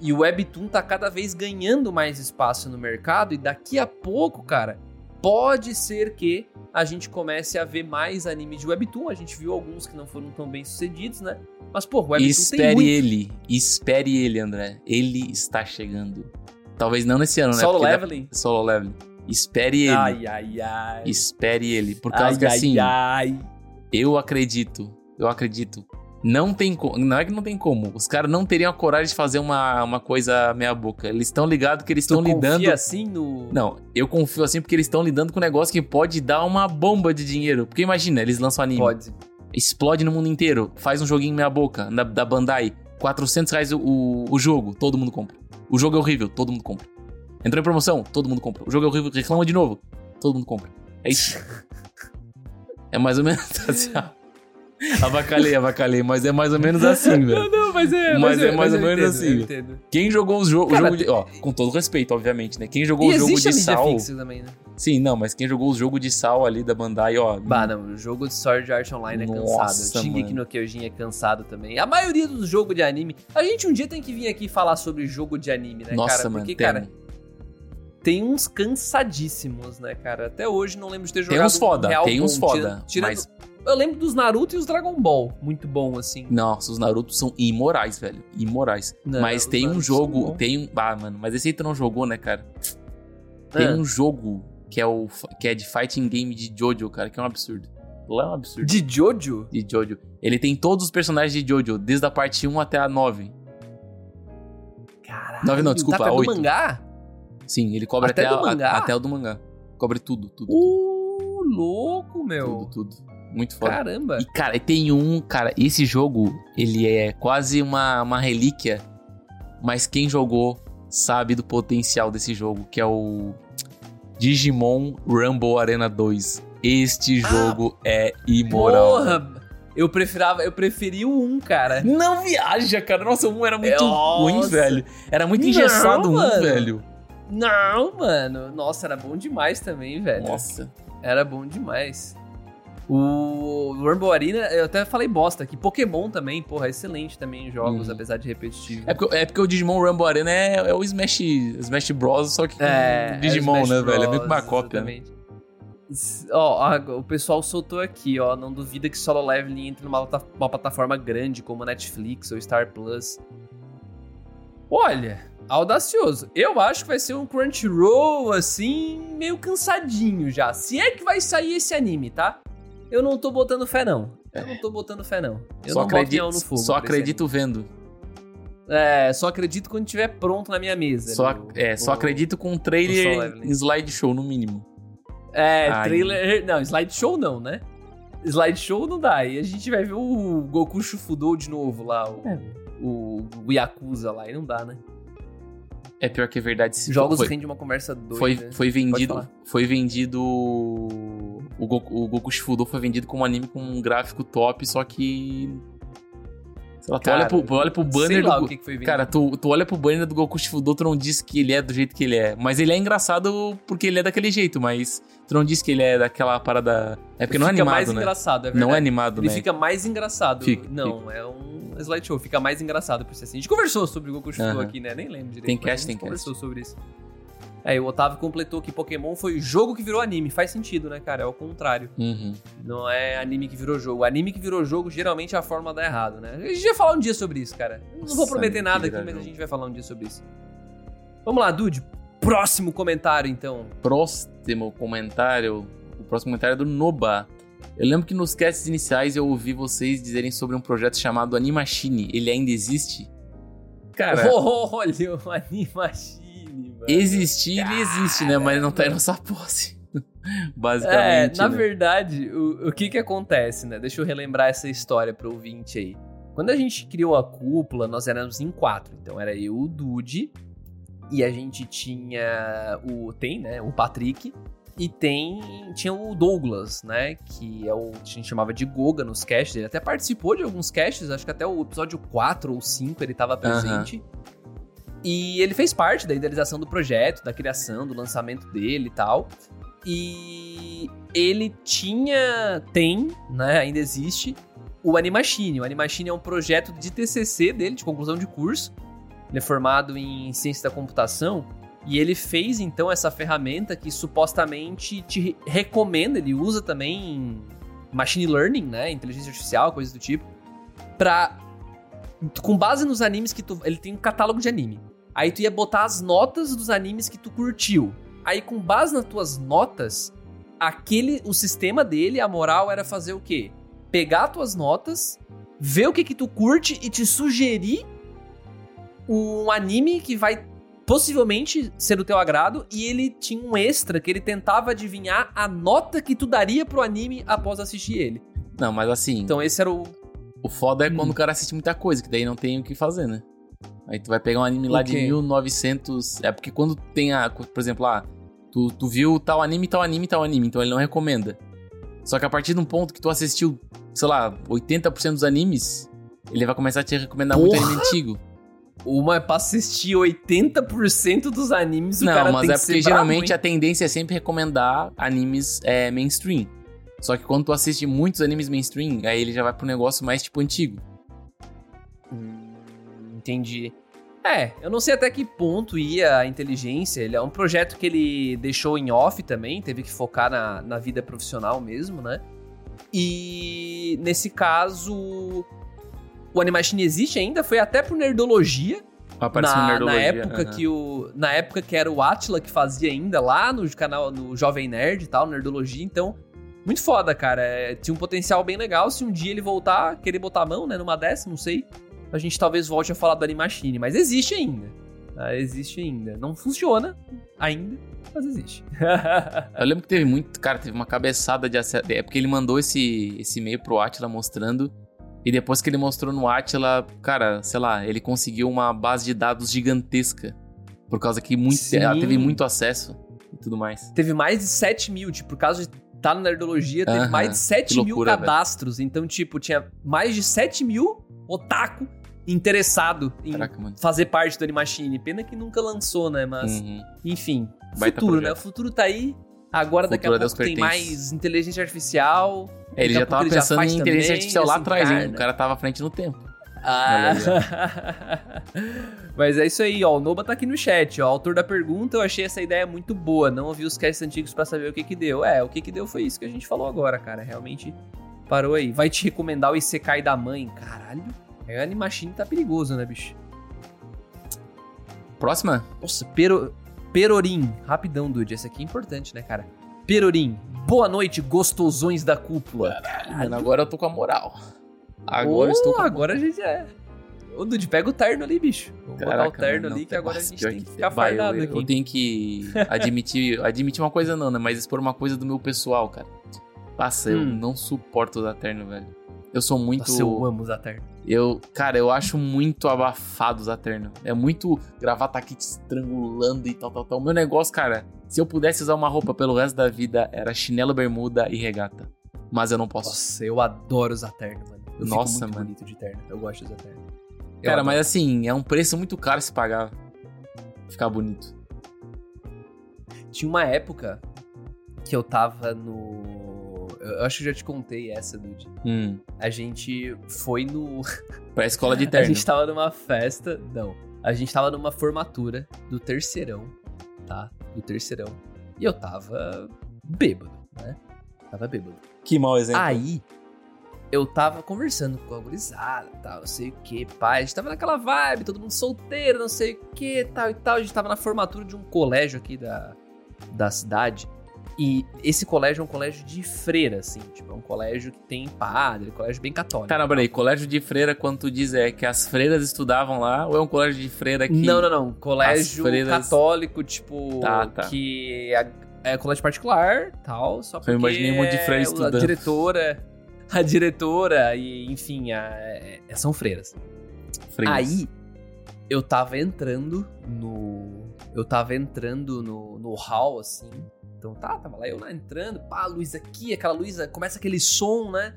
E o Webtoon tá cada vez ganhando mais espaço no mercado. E daqui a pouco, cara, pode ser que a gente comece a ver mais anime de Webtoon. A gente viu alguns que não foram tão bem sucedidos, né? Mas, pô, Webtoon espere tem muito. ele, espere ele, André. Ele está chegando. Talvez não nesse ano, né? Solo Leveling? Solo Leveling. Espere ele. Ai, ai, ai. Espere ele. Por causa ai, que assim. Ai, ai. Eu acredito, eu acredito. Não tem como. Não é que não tem como. Os caras não teriam a coragem de fazer uma, uma coisa meia-boca. Eles estão ligados que eles estão lidando. assim no. Não, eu confio assim porque eles estão lidando com um negócio que pode dar uma bomba de dinheiro. Porque imagina, eles lançam anime. Pode. Explode no mundo inteiro. Faz um joguinho meia-boca da, da Bandai. 400 reais o, o, o jogo, todo mundo compra. O jogo é horrível, todo mundo compra. Entrou em promoção, todo mundo compra. O jogo é horrível, reclama de novo, todo mundo compra. É isso. É mais ou menos assim. Avacalhei, avacalhei, mas é mais ou menos assim, velho. Não, não, mas é. Mas, mas é, é mais ou menos assim. Quem jogou o jogo, Cara, o jogo de. Ó, com todo respeito, obviamente, né? Quem jogou o jogo de sal. Também, né? Sim, não, mas quem jogou o jogo de sal ali da Bandai, ó. Bah, não, o jogo de Sword Art Online é cansado. O Shingeki no Kyojin é cansado também. A maioria dos jogos de anime. A gente um dia tem que vir aqui falar sobre jogo de anime, né, Nossa, cara? Porque, mano, cara tem uns cansadíssimos, né, cara? Até hoje não lembro de ter jogado. Tem uns foda, Real tem uns foda. Tirando, mas... Eu lembro dos Naruto e os Dragon Ball. Muito bom, assim. Nossa, os Naruto são imorais, velho. Imorais. Não, mas tem Naruto um jogo. Tem um. Ah, mano, mas esse aí tu não jogou, né, cara? Tem ah. um jogo que é, o, que é de fighting game de Jojo, cara, que é um absurdo. Lá é um absurdo. De Jojo? De Jojo. Ele tem todos os personagens de Jojo, desde a parte 1 até a 9. Caralho. 9 não, desculpa, tá a 8. mangá? Sim, ele cobre até, até, o, a, até o do mangá. Cobre tudo, tudo. Uh, tudo. louco, meu. Tudo, tudo. Muito foda. Caramba. E, cara, tem um, cara, esse jogo, ele é quase uma, uma relíquia, mas quem jogou sabe do potencial desse jogo, que é o Digimon Rumble Arena 2. Este ah, jogo é imoral. Porra! Eu preferava, eu preferi o 1, cara. Não viaja, cara. Nossa, o 1 era muito Nossa. ruim, velho. Era muito engessado o 1, velho. Não, mano. Nossa, era bom demais também, velho. Nossa. Era bom demais. O Rumble Arena, eu até falei bosta aqui. Pokémon também, porra, excelente também em jogos, uhum. apesar de repetitivo. É porque, é porque o Digimon Rumble Arena é, é o Smash, Smash Bros, só que com é, Digimon, é né, Bros, velho? É meio que uma cópia. Né? Exatamente. Né? Ó, o pessoal soltou aqui, ó. Não duvida que Solo Leveling entre numa uma plataforma grande como Netflix ou Star Plus. Olha, audacioso. Eu acho que vai ser um Crunchyroll, assim, meio cansadinho já. Se é que vai sair esse anime, tá? Eu não tô botando fé, não. Eu não tô botando fé, não. Eu só não acredito, no fogo. Só acredito vendo. É, só acredito quando estiver pronto na minha mesa. Só, no, é, no, só acredito com um trailer em slideshow, no mínimo. É, Ai. trailer... Não, slideshow não, né? Slideshow não dá. E a gente vai ver o Goku Shufudou de novo lá, o, é. o, o Yakuza lá, e não dá, né? É pior que é verdade. Jogos foi, rende uma conversa doida. Foi, foi vendido. Foi vendido. O Goku, o Goku Shifudo foi vendido como um anime com um gráfico top, só que. Lá, tu Cara, olha pro, olha pro banner do. o que. Cara, tu, tu olha pro banner do Goku Shifudo, tu não diz que ele é do jeito que ele é. Mas ele é engraçado porque ele é daquele jeito, mas tu não diz que ele é daquela parada. É porque não é fica animado, mais né? engraçado, é verdade. Não é animado, Ele né? fica mais engraçado. Fica, não, é um slideshow. Fica mais engraçado por ser assim. A gente conversou sobre o Goku Shifudo Aham. aqui, né? Nem lembro direito. Tem mas cast, a tem gente cast. conversou sobre isso. É, e o Otávio completou que Pokémon foi o jogo que virou anime. Faz sentido, né, cara? É o contrário. Uhum. Não é anime que virou jogo. Anime que virou jogo, geralmente a forma dá errado, né? A gente vai falar um dia sobre isso, cara. Eu não vou prometer nada aqui, mas a gente vai falar um dia sobre isso. Vamos lá, Dude. Próximo comentário, então. Próximo comentário. O próximo comentário é do Noba. Eu lembro que nos casts iniciais eu ouvi vocês dizerem sobre um projeto chamado Animachine. Ele ainda existe? Cara, Olha o Animachine. Existir ele existe, né? Mas ele não tá em nossa posse. É, Basicamente. na né? verdade, o, o que que acontece, né? Deixa eu relembrar essa história pro ouvinte aí. Quando a gente criou a cúpula, nós éramos em quatro. Então era eu, o Dude, e a gente tinha o... Tem, né? O Patrick. E tem... Tinha o Douglas, né? Que é o... A gente chamava de Goga nos casts. Ele até participou de alguns casts. Acho que até o episódio 4 ou 5 ele tava presente. E ele fez parte da idealização do projeto, da criação, do lançamento dele e tal. E ele tinha, tem, né, ainda existe, o Animachine. O Animachine é um projeto de TCC dele, de conclusão de curso. Ele é formado em ciência da computação e ele fez então essa ferramenta que supostamente te recomenda, ele usa também machine learning, né, inteligência artificial, coisas do tipo, pra com base nos animes que tu, ele tem um catálogo de anime. Aí tu ia botar as notas dos animes que tu curtiu. Aí com base nas tuas notas, aquele o sistema dele, a moral era fazer o quê? Pegar tuas notas, ver o que que tu curte e te sugerir um anime que vai possivelmente ser do teu agrado e ele tinha um extra que ele tentava adivinhar a nota que tu daria pro anime após assistir ele. Não, mas assim, Então esse era o o foda é quando Hum. o cara assiste muita coisa, que daí não tem o que fazer, né? Aí tu vai pegar um anime lá de quê? 1900. É porque quando tem a. Por exemplo, ah, tu, tu viu tal anime, tal anime, tal anime, então ele não recomenda. Só que a partir de um ponto que tu assistiu, sei lá, 80% dos animes, ele vai começar a te recomendar muito Porra! anime antigo. Uma é pra assistir 80% dos animes, o não, cara mas tem é que porque bravo, geralmente hein? a tendência é sempre recomendar animes é, mainstream. Só que quando tu assiste muitos animes mainstream, aí ele já vai pro negócio mais tipo antigo. Hum, entendi. É, eu não sei até que ponto ia a inteligência. Ele é um projeto que ele deixou em off também, teve que focar na, na vida profissional mesmo, né? E nesse caso, o Animation existe ainda, foi até pro Nerdologia, Apareceu na, no na Nerdologia, época aham. que o na época que era o Atila que fazia ainda lá no canal no Jovem Nerd e tal, Nerdologia, então muito foda, cara. É, tinha um potencial bem legal. Se um dia ele voltar, querer botar a mão, né, numa dessa, não sei. A gente talvez volte a falar do Animachine, mas existe ainda. tá? existe ainda. Não funciona ainda, mas existe. Eu lembro que teve muito. Cara, teve uma cabeçada de acesso. É porque ele mandou esse, esse e-mail pro Atila mostrando. E depois que ele mostrou no Atila, cara, sei lá, ele conseguiu uma base de dados gigantesca. Por causa que muito, Sim. ela teve muito acesso e tudo mais. teve mais de 7 mil, tipo, por causa de estar no Nerdologia, teve Aham, mais de 7 que mil loucura, cadastros. Então, tipo, tinha mais de 7 mil otaku interessado em Caraca, fazer parte do Animachine. Pena que nunca lançou, né? Mas, Uhum. enfim. Baita futuro, projeto. né? O futuro tá aí. Agora, daqui a Deus pouco, tem pertence. mais inteligência artificial. É, ele já tava ele já pensando faz em inteligência também, artificial lá assim, atrás, hein? O cara tava à frente no tempo. Ah. Mas é isso aí, ó. O Noba tá aqui no chat, ó. Autor da pergunta, eu achei essa ideia muito boa. Não ouvi os casts antigos pra saber o que que deu. É, o que que deu foi isso que a gente falou agora, cara. Realmente parou aí. Vai te recomendar o Isekai da mãe. Caralho. É, Animachine tá perigoso, né, bicho? Próxima? Nossa, pero... Perorim. Rapidão, dude. Esse aqui é importante, né, cara? Perorim. Boa noite, gostosões da cúpula. Mano, agora eu tô com a moral. Agora eu estou com a Agora a gente é. Ô, Dude, pega o terno ali, bicho. Vamos botar o Caraca, terno mano, ali não, que agora a gente tem que ficar vai, fardado eu, aqui. eu tenho que admitir, admitir uma coisa não, né? Mas expor uma coisa do meu pessoal, cara. Passa, eu Hum. não suporto usar terno, velho. Eu sou muito. Nossa, eu amo usar terno. Eu, cara, eu acho muito abafado usar terno. É muito gravata aqui te estrangulando e tal, tal, tal. O meu negócio, cara, se eu pudesse usar uma roupa pelo resto da vida, era chinelo, bermuda e regata. Mas eu não posso. Nossa, eu adoro usar terno, mano. Eu Nossa, mano. bonito de terno. Eu gosto de usar terno. Eu Cara, adoro. mas assim, é um preço muito caro se pagar. Ficar bonito. Tinha uma época que eu tava no. Eu acho que eu já te contei essa, Dude. Hum. A gente foi no. Pra escola de A terno. gente tava numa festa. Não. A gente tava numa formatura do terceirão, tá? Do terceirão. E eu tava bêbado, né? Tava bêbado. Que mau exemplo. Aí, eu tava conversando com a gurizada, tal, não sei o que, pai. A gente tava naquela vibe, todo mundo solteiro, não sei o que, tal e tal. A gente tava na formatura de um colégio aqui da, da cidade. E esse colégio é um colégio de freira, assim. Tipo, é um colégio que tem padre, um colégio bem católico. Tá, não, peraí. Colégio de freira, quando tu diz é que as freiras estudavam lá, ou é um colégio de freira que... Não, não, não. Colégio freiras- católico, tipo. Tá, tá. Que é, é colégio particular, tal. Só porque. Eu imaginei um monte de freira a estudando. diretora. A diretora e, enfim, a- é- são freiras. Freiras. Aí, eu tava entrando no. Eu tava entrando no, no hall, assim. Então tá, tava lá eu lá entrando, pá, a luz aqui, aquela luz, começa aquele som, né?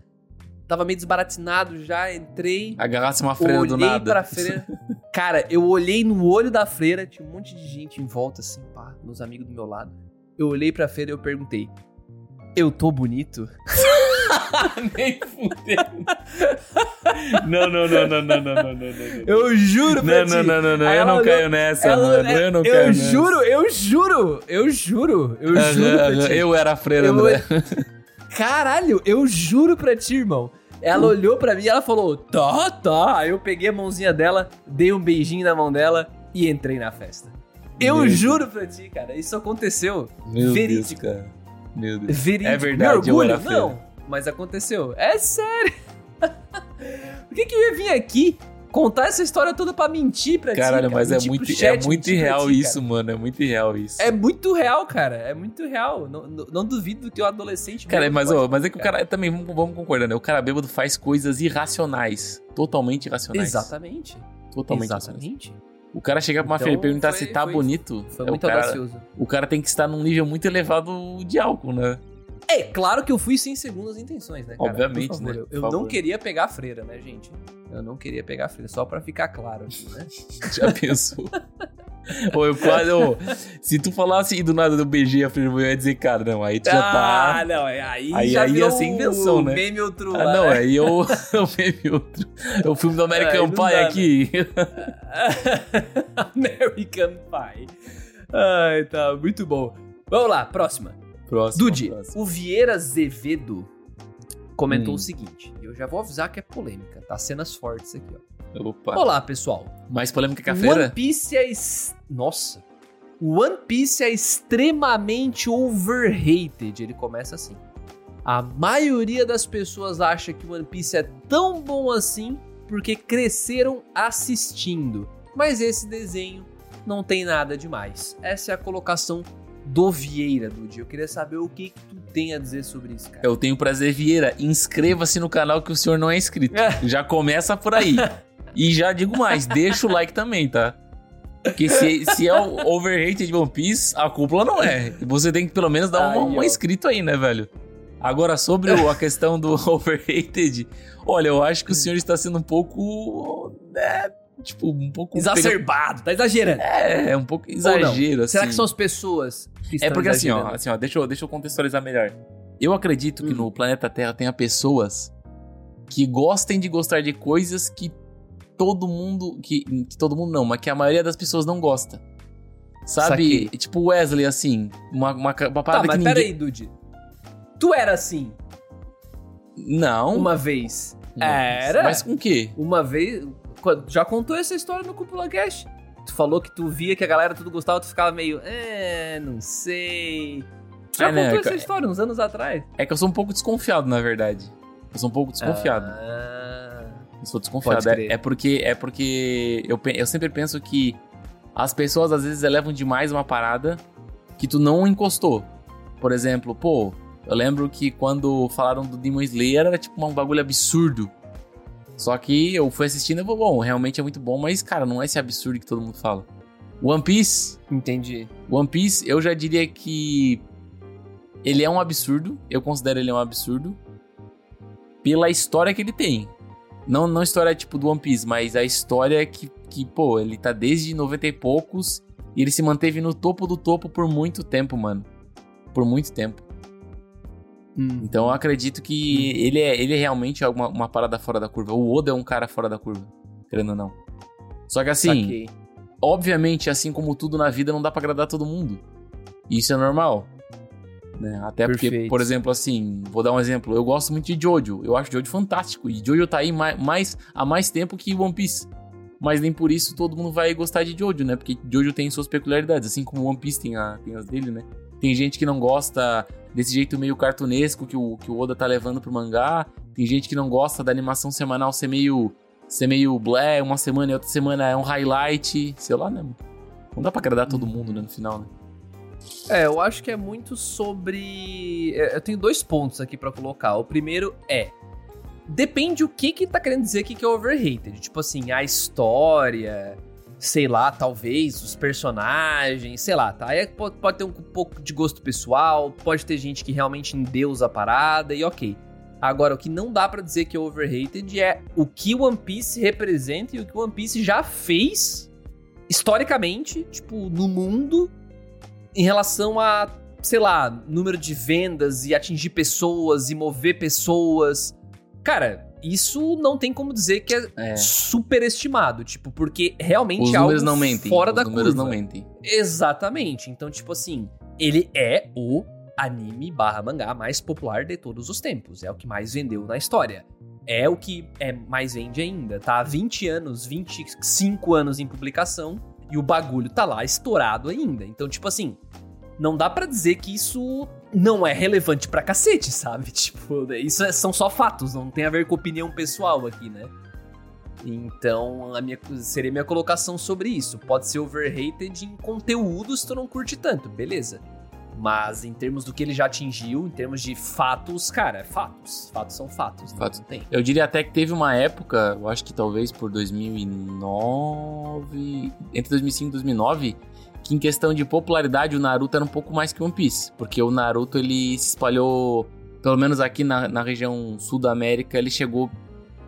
Tava meio desbaratinado já, entrei. Agarrasse uma freira do olhei nada. pra freira. Cara, eu olhei no olho da freira, tinha um monte de gente em volta, assim, pá, meus amigos do meu lado. Eu olhei pra freira e eu perguntei: Eu tô bonito? Nem fudeu. Não, não, não, não, não, não, não, não, Eu juro pra não, ti. Não, não, não, não, eu não caio nessa, ela, mano. Eu não caio Eu juro, eu juro, eu juro, eu juro pra ti. Eu era a freira, eu, André. Caralho, eu juro pra ti, irmão. Ela hum. olhou pra mim e ela falou, tá, tá. Aí eu peguei a mãozinha dela, dei um beijinho na mão dela e entrei na festa. Eu Meu juro pra ti, cara, isso aconteceu. Meu Verídico. Deus, cara. Meu Deus. Verídico. É verdade, eu era feio. Não, mas aconteceu. É sério. Por que que eu ia vir aqui contar essa história toda pra mentir pra ti, Caralho, cara? mas é Mentir muito, chat, é muito irreal ti, isso, mano. É muito irreal isso. É muito real, cara. É muito real. Não, não, não duvido que o adolescente... Cara, mas, pode- ó, mas é que o cara também, vamos, vamos concordar, né? O cara bêbado faz coisas irracionais. Totalmente irracionais. Exatamente. Totalmente irracionais. Exatamente. O cara chegar pra uma Então, filha e perguntar foi- se tá foi- bonito. Foi é, muito o, cara, audacioso. o cara tem que estar num nível muito elevado de álcool, né? É, claro que eu fui sem segundas intenções, né, cara? Obviamente, Por favor, né? Eu, eu não queria pegar a freira, né, gente? Eu não queria pegar a freira, só pra ficar claro aqui, né? Já pensou? Ô, eu quase. ô, se tu falasse do nada do BG, a freira eu ia dizer, cara, não, aí tu já ah, tá. não, aí, Aí- já aí ia ser invenção, o né? meme outro Ah, lá, não, né? aí eu. Eu meme outro. É o filme do American Pie dá, aqui. American Pie. Ai, tá, muito bom. Vamos lá, próxima. Próximo. Dude, próximo. o Vieira Azevedo comentou Hum. o seguinte, e eu já vou avisar que é polêmica, tá? Cenas fortes aqui, ó. Opa. Olá, pessoal. Mais polêmica que a One feira? Piece é. es- Nossa. One Piece é extremamente overrated. Ele começa assim. A maioria das pessoas acha que One Piece é tão bom assim porque cresceram assistindo. Mas esse desenho não tem nada demais. Essa é a colocação do Vieira, Dude. Eu queria saber o que, que tu tem a dizer sobre isso, cara. Eu tenho prazer, Vieira. Inscreva-se no canal que o senhor não é inscrito. Já começa por aí. E já digo mais, deixa o like também, tá? Porque se, se é o overrated de One Piece, a cúpula não é. Você tem que pelo menos dar um, um ó. inscrito aí, né, velho? Agora, sobre o- a questão do overrated, olha, eu acho que o senhor está sendo um pouco. né, tipo, um pouco. Exacerbado, tá exagerando. É, é um pouco exagero, assim. Será que são as pessoas que estão É porque assim, ó, assim, ó deixa, eu, deixa eu contextualizar melhor. Eu acredito que Hum. no planeta Terra tenha pessoas que gostem de gostar de coisas que todo mundo. Que, que todo mundo não, mas que a maioria das pessoas não gosta. Sabe? Tipo Wesley, assim. Uma, uma, uma Tá, parada mas que ninguém. aí, Dude. Tu era assim, Não. uma vez. Era? Mas com o quê? Uma vez. Já contou essa história no Cúpula Cast. Tu falou que tu via que a galera tudo gostava, tu ficava meio. É, não sei. Já É, né, contou essa ca- história uns anos atrás. É que eu sou um pouco desconfiado, na verdade. Eu sou um pouco desconfiado. Ah, Eu sou desconfiado. É, é porque, é porque eu, eu sempre penso que as pessoas às vezes elevam demais uma parada que tu não encostou. Por exemplo, pô, eu lembro que quando falaram do Demon Slayer era tipo um bagulho absurdo. Só que eu fui assistindo e vou, bom, realmente é muito bom, mas cara, não é esse absurdo que todo mundo fala. One Piece, entendi. One Piece, eu já diria que ele é um absurdo, eu considero ele um absurdo pela história que ele tem. Não, não história tipo do One Piece, mas a história que, que, pô, ele tá desde 90 e poucos e ele se manteve no topo do topo por muito tempo, mano. Por muito tempo. Hum. Então eu acredito que ele é, ele é realmente uma, uma parada fora da curva. O Oda é um cara fora da curva, querendo ou não. Só que assim, Saquei. obviamente, assim como tudo na vida, não dá pra agradar todo mundo. Isso é normal. Né? Até porque, Perfeito. por exemplo, assim, vou dar um exemplo. Eu gosto muito de Jojo. Eu acho Jojo fantástico. E Jojo tá aí mais, mais, há mais tempo que One Piece. Mas nem por isso todo mundo vai gostar de Jojo, né? Porque Jojo tem suas peculiaridades, assim como One Piece tem, a, tem as dele, né? Tem gente que não gosta desse jeito meio cartunesco que o, que o Oda tá levando pro mangá. Tem gente que não gosta da animação semanal ser meio. ser meio blé, uma semana e outra semana é um highlight. Sei lá, né? Não dá pra agradar todo mundo, né, no final, né? É, eu acho que é muito sobre. é, Eu tenho dois pontos aqui pra colocar. O primeiro é. Depende o que que tá querendo dizer aqui que é overrated. Tipo assim, a história, sei lá, talvez, os personagens, sei lá, tá? Aí pode, pode ter um pouco de gosto pessoal, pode ter gente que realmente endeusa a parada e ok. Agora, o que não dá pra dizer que é overrated é o que One Piece representa e o que One Piece já fez historicamente, tipo, no mundo em relação a, sei lá, número de vendas e atingir pessoas e mover pessoas. Cara, isso não tem como dizer que é, É. superestimado, tipo, porque realmente Os é algo não mentem. fora Os da números curva. não mentem. Exatamente. Então, tipo assim, ele é o anime barra mangá mais popular de todos os tempos. É o que mais vendeu na história. É o que é mais vende ainda. Tá há 20 anos, 25 anos em publicação e o bagulho tá lá estourado ainda. Então, tipo assim, não dá pra dizer que isso não é relevante pra cacete, sabe? Tipo, isso é- são só fatos, não tem a ver com opinião pessoal aqui, né? Então, a minha, seria minha colocação sobre isso. Pode ser overrated em conteúdo se tu não curte tanto, beleza. Mas em termos do que ele já atingiu, em termos de fatos, cara, é fatos. Fatos são fatos. Fatos. Não tem. Eu diria até que teve uma época, eu acho que talvez por 2009, entre 2005 e 2009, que em questão de popularidade o Naruto era um pouco mais que One Piece, porque o Naruto ele se espalhou, pelo menos aqui na, na região sul da América, ele chegou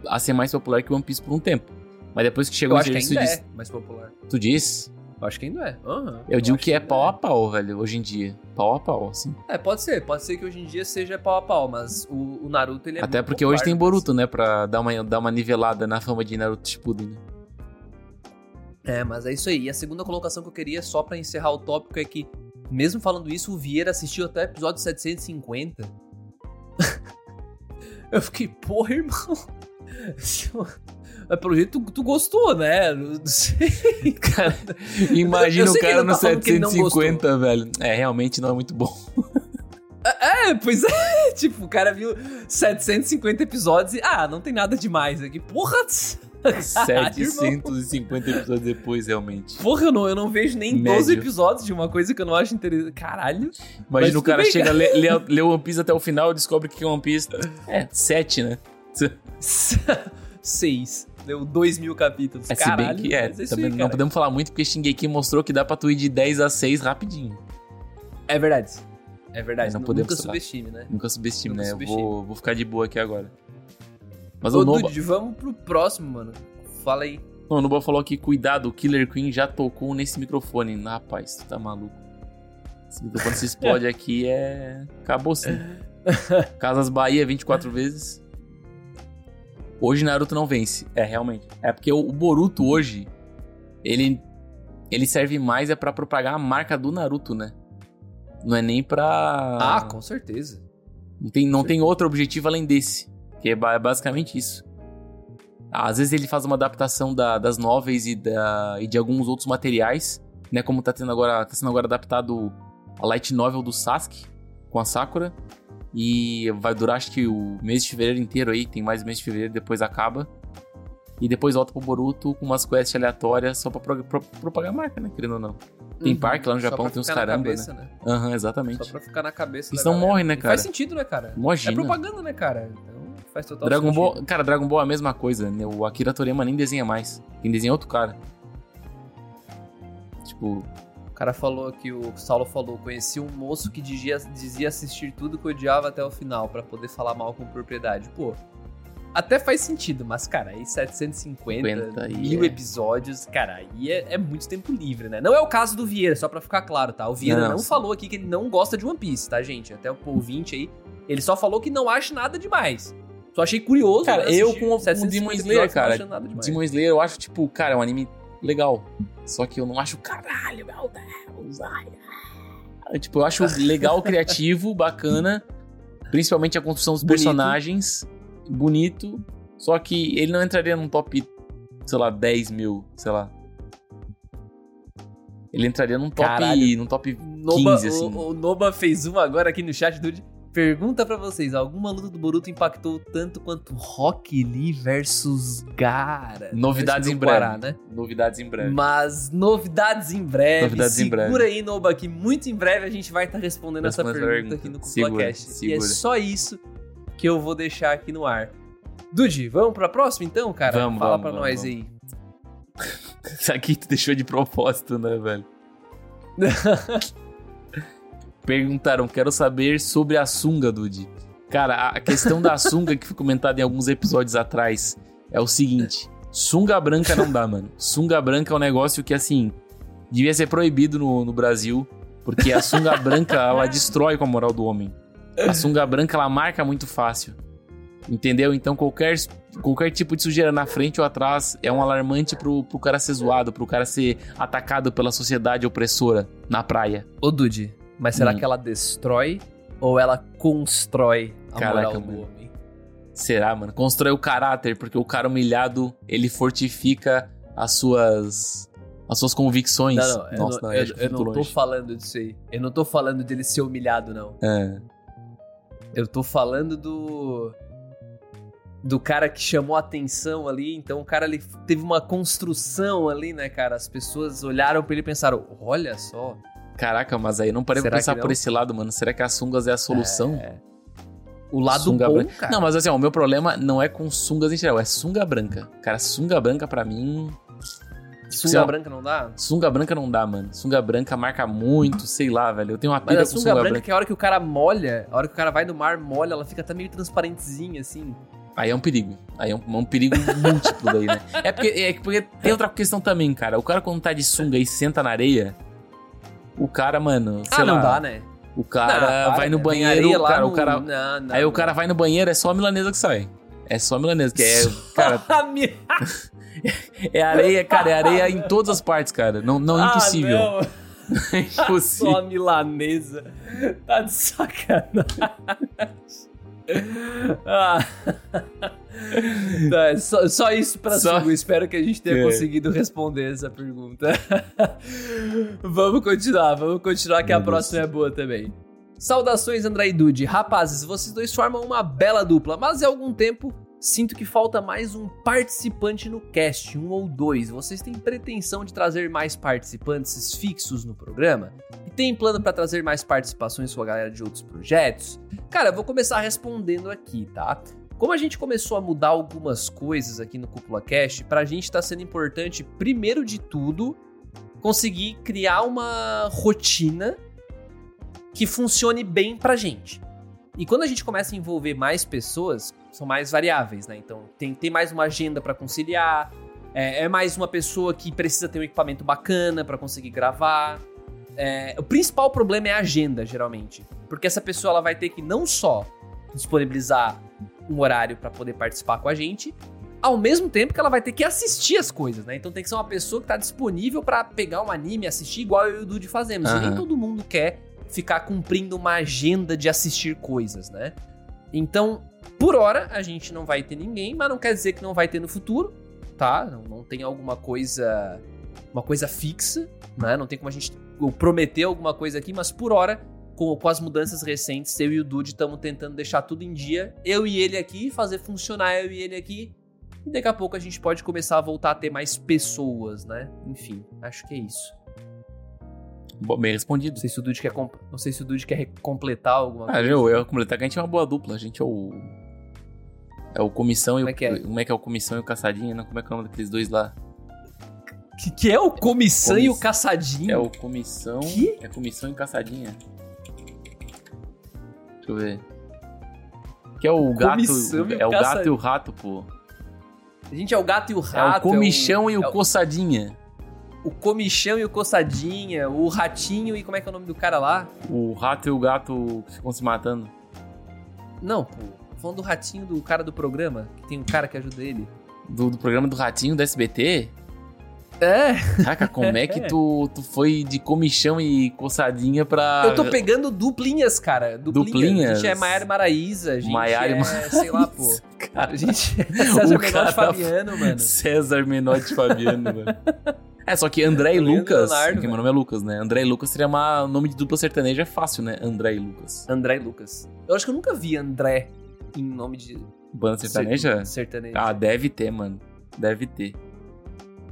a ser mais popular que One Piece por um tempo. Mas depois que chegou Eu o acho que ainda é mais popular. Tu diz? Eu acho que ainda é. Aham, Eu digo acho que é pau a pau, velho, hoje em dia. Pau a pau, assim. É, pode ser. Pode ser que hoje em dia seja pau a pau, mas o, o Naruto, ele é Até muito porque popular, hoje tem mas- Boruto, né, pra dar uma, dar uma nivelada na fama de Naruto Shippuden, né? É, mas é isso aí. E a segunda colocação que eu queria, só pra encerrar o tópico, é que, mesmo falando isso, o Vieira assistiu até o episódio 750. eu fiquei, porra, irmão. Mas pelo jeito tu, tu gostou, né? Não sei. Cara, imagina o cara no tá não 750, velho. É, realmente não é muito bom. É, pois é. Tipo, o cara viu 750 episódios e, ah, não tem nada demais aqui. Porra! Caralho, irmão. 750 episódios depois, realmente. Porra, eu não, eu não vejo nem Médio. 12 episódios de uma coisa que eu não acho interessante. Caralho. Mas Imagina o tudo cara bem, chega, cara. lê, lê, lê o One Piece até o final e descobre que é One Piece. É, 7, né? Seis. Deu 2 mil capítulos. É, se Caralho. bem que é. mas isso Também aí, não podemos falar muito porque Shingeki mostrou que dá pra tu ir de 10 a 6 rapidinho. É verdade. É verdade. Não Não podemos Nunca subestime, né? Nunca subestime, Nunca né? subestime. Eu vou, vou ficar de boa aqui agora. Mas Ô, o Noba, Dude, vamos pro próximo, mano. Fala aí. o Noba falou aqui, cuidado, o Killer Queen já tocou nesse microfone. Rapaz, tu tá maluco. Esse microfone se explode aqui é... Acabou sim. Casas Bahia 24 vezes. Hoje Naruto não vence. É, realmente. É porque o, Boruto hoje, ele ele serve mais é pra propagar a marca do Naruto, né? Não é nem pra... Ah, com certeza. Não tem, não tem outro objetivo além desse. Que é ba- basicamente isso. Às vezes ele faz uma adaptação da- das novels e, da- e de alguns outros materiais, né? Como tá, tendo agora, tá sendo agora adaptado a light novel do Sasuke com a Sakura. E vai durar acho que o mês de fevereiro inteiro aí, tem mais mês de fevereiro, depois acaba. E depois volta pro Boruto com umas quests aleatórias só pra pro- pro- propagar a marca, né? Querendo ou não. Tem Uhum. parque lá no Japão, tem uns caramba, cabeça, né? Aham, exatamente. Só pra ficar na cabeça. Isso da não galera. morre, né, E cara? Faz sentido, né, cara? Imagina. É propaganda, né, cara? Faz total Dragon sentido. Ball, cara, Dragon Ball é a mesma coisa, né? O Akira Toriyama nem desenha mais. Quem desenha é outro cara. Tipo, O cara falou aqui, o Saulo falou, conheci um moço que dizia, dizia assistir tudo que odiava até o final, pra poder falar mal com propriedade. Pô, até faz sentido, mas, cara, aí 750 50 e mil é. episódios, cara, aí é, é muito tempo livre, né? Não é o caso do Vieira, só pra ficar claro, tá? O Vieira Não, não, falou aqui que ele não gosta de One Piece, tá, gente? Até o ouvinte aí, ele só falou que não acha nada demais. Só achei curioso. Cara, né, eu com o 750 Demon Slayer, cara. Demon Slayer, eu acho, tipo, cara, é um anime legal. Só que eu não acho, caralho, meu Deus, ai, ai. Tipo, eu acho legal, criativo, bacana. Principalmente a construção dos Bonito. personagens. Bonito. Só que ele não entraria num top, sei lá, 10 mil, sei lá. Ele entraria num top, Caralho. num top Noba, 15, assim. o, o Noba fez uma agora aqui no chat, dude. Pergunta pra vocês, alguma luta do Boruto impactou tanto quanto Rock Lee versus Gara? Novidades em breve. Guará, né? Novidades em breve. Mas novidades em breve. Novidades em Segura breve. aí, Noba, que muito em breve a gente vai estar respondendo essa Respondendo pergunta essa aqui no pergunta. CuplaCast. E é só isso que eu vou deixar aqui no ar. Dude, vamos pra próxima então, cara? Vamos, Fala vamos, pra vamos, nós vamos. aí. Isso aqui tu deixou de propósito, né, velho? Perguntaram, quero saber sobre a sunga, Dude. Cara, a questão da sunga que foi comentada em alguns episódios atrás é o seguinte: sunga branca não dá, mano. Sunga branca é um negócio que, assim, devia ser proibido no, no Brasil, porque a sunga branca, ela destrói com a moral do homem. A sunga branca, ela marca muito fácil. Entendeu? Então, qualquer, qualquer tipo de sujeira na frente ou atrás é um alarmante pro, pro cara ser zoado, pro cara ser atacado pela sociedade opressora na praia. Ô, Dude, mas será Hum. que ela destrói ou ela constrói a Caraca, moral do homem? Será, mano? Constrói o caráter, porque o cara humilhado, ele fortifica as suas as suas convicções. Não, não, eu Nossa, não, não, eu, eu fui não tô falando disso aí. Eu não tô falando dele ser humilhado, não. É. Eu tô falando do. Do cara que chamou a atenção ali. Então o cara ele teve uma construção ali, né, cara? As pessoas olharam pra ele e pensaram: olha só. Caraca, mas aí não parei pra pensar por esse lado, mano. Será que as sungas é a solução? É. O lado Sunga bom, branca. cara. Não, mas assim, ó, o meu problema não é com sungas em geral, é sunga branca. Cara, sunga branca pra mim. sunga branca não dá? Sunga branca não dá, mano. Sunga branca marca muito, sei lá, velho. Eu tenho uma Mas pilha a com sunga, sunga branca, branca. que a hora que o cara molha, a hora que o cara vai no mar, molha, ela fica até meio transparentezinha, assim. Aí é um perigo. Aí é um, é um perigo múltiplo daí, né? É porque, é porque tem outra questão também, cara. O cara quando tá de sunga e senta na areia, o cara, mano, sei ah, não lá, dá, né? o cara Não, vai no né? Banheiro, o cara, no- o cara, Não, não, aí o cara vai no banheiro, é só a milanesa que sai. É só a milanesa, que é, cara, Ah, é areia, cara, é areia em todas as partes, cara. Não, não Ah, impossível. não. É impossível. Só a milanesa. Tá de sacanagem. ah. Tá, é só, só isso pra Só- Sugo. Espero que a gente tenha É. conseguido responder essa pergunta. vamos continuar, vamos continuar que a Meu Deus. próxima é boa também. Saudações, André e Dude. Rapazes, vocês dois formam uma bela dupla, mas há algum tempo sinto que falta mais um participante no cast, um ou dois. Vocês têm pretensão de trazer mais participantes fixos no programa? E tem plano pra trazer mais participações com a galera de outros projetos? Cara, eu vou começar respondendo aqui, tá? Como a gente começou a mudar algumas coisas aqui no Cúpula Cast, pra gente tá sendo importante, primeiro de tudo, conseguir criar uma rotina que funcione bem pra gente. E quando a gente começa a envolver mais pessoas, são mais variáveis, né? Então tem, tem mais uma agenda pra conciliar, é, é mais uma pessoa que precisa ter um equipamento bacana pra conseguir gravar. É, o principal problema é a agenda, geralmente. Porque essa pessoa ela vai ter que não só disponibilizar um horário pra poder participar com a gente, ao mesmo tempo que ela vai ter que assistir as coisas, né? Então tem que ser uma pessoa que tá disponível pra pegar um anime e assistir igual eu e o Dude fazemos. E nem todo mundo quer ficar cumprindo uma agenda de assistir coisas, né? Então, por hora, a gente não vai ter ninguém, mas não quer dizer que não vai ter no futuro, tá? Não, não tem alguma coisa. Uma coisa fixa, né? Não tem como a gente prometer alguma coisa aqui, mas por hora, com, com as mudanças recentes, eu e o Dude estamos tentando deixar tudo em dia. Eu e ele aqui, fazer funcionar eu e ele aqui. E daqui a pouco a gente pode começar a voltar a ter mais pessoas, né? Enfim, acho que é isso. Bom, bem respondido. Não sei se o Dude quer, comp- não sei se o Dude quer completar alguma Ah, coisa. eu, eu ia completar que a gente é uma boa dupla. A gente é o. É o comissão Como e é o. que é? Como é que é o comissão e o caçadinha? Não, como é que é o nome daqueles dois lá? Que, que é o comissão e o caçadinho? É o comissão. Que? É comissão e caçadinha. Deixa eu ver. Que é o gato. Comissão o É o caça- gato e o rato, pô. A gente é o gato e o É rato. o comichão e o é coçadinha. o comichão e o coçadinha, o ratinho e como é que é o nome do cara lá? O rato e o gato que ficam se matando. Não, pô. Falando do ratinho do cara do programa, que tem um cara que ajuda ele. Do, do programa do Ratinho do SBT? É, Caraca, como é que tu, tu foi de comichão e coçadinha pra. eu tô pegando duplinhas, cara. Duplinhas. Duplinhas? A gente é Maiara e Maraísa, a gente Maiara e é, sei lá, pô. A gente é César Menotti cara- Fabiano, mano. César Menotti Fabiano, mano. É, só que André e Leandro Lucas, Leonardo, que meu nome é Lucas, né? André e Lucas seria uma nome de dupla sertaneja fácil, né? André e Lucas. André e Lucas. Eu acho que eu nunca vi André em nome de Banda sertaneja? ser- sertanejo. Ah, deve ter, mano. Deve ter.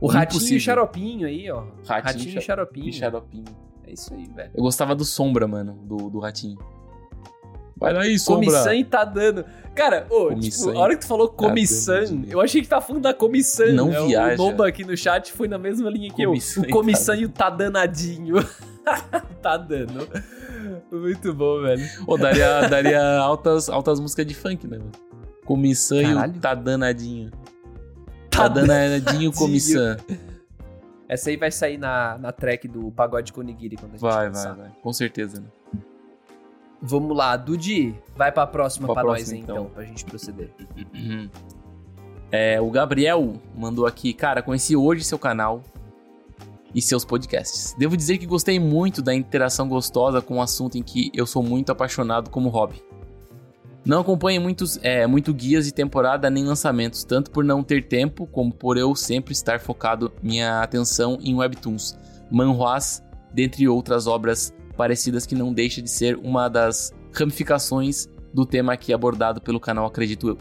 O Ratinho e impossível. o Xaropinho aí, ó. Ratinho, Ratinho, e Xaropinho. E xaropinho. É isso aí, velho. Eu gostava do Sombra, mano, do, do Ratinho. Vai daí, Sombra. Comissão tá dando. Cara, ô, tipo, a hora que tu falou comissão, eu achei que tá falando da comissão. Não É, viaja. O Noba aqui no chat foi na mesma linha que Comissão eu. e O comissão e o tá danadinho. tá dando. Muito bom, velho. Ô, daria, daria altas, altas músicas de funk, né, mano? Comissão e Caralho. tá danadinho. Tá Tá danadinho, comissão. Essa aí vai sair na, na track do Pagode Konigiri quando a gente Vai, lançar. vai, vai. Com certeza, né? Vamos lá, Dudi, vai pra próxima Pra pra, nós próxima, então, então. pra gente proceder. Uhum. É, o Gabriel mandou aqui, cara, conheci hoje seu canal e seus podcasts. Devo dizer que gostei muito da interação gostosa com um assunto em que eu sou muito apaixonado como hobby. Não acompanho muitos, é, muito guias de temporada nem lançamentos, tanto por não ter tempo, como por eu sempre estar focado minha atenção em webtoons, manhwas, dentre outras obras parecidas que não deixa de ser uma das ramificações do tema aqui abordado pelo canal, acredito eu.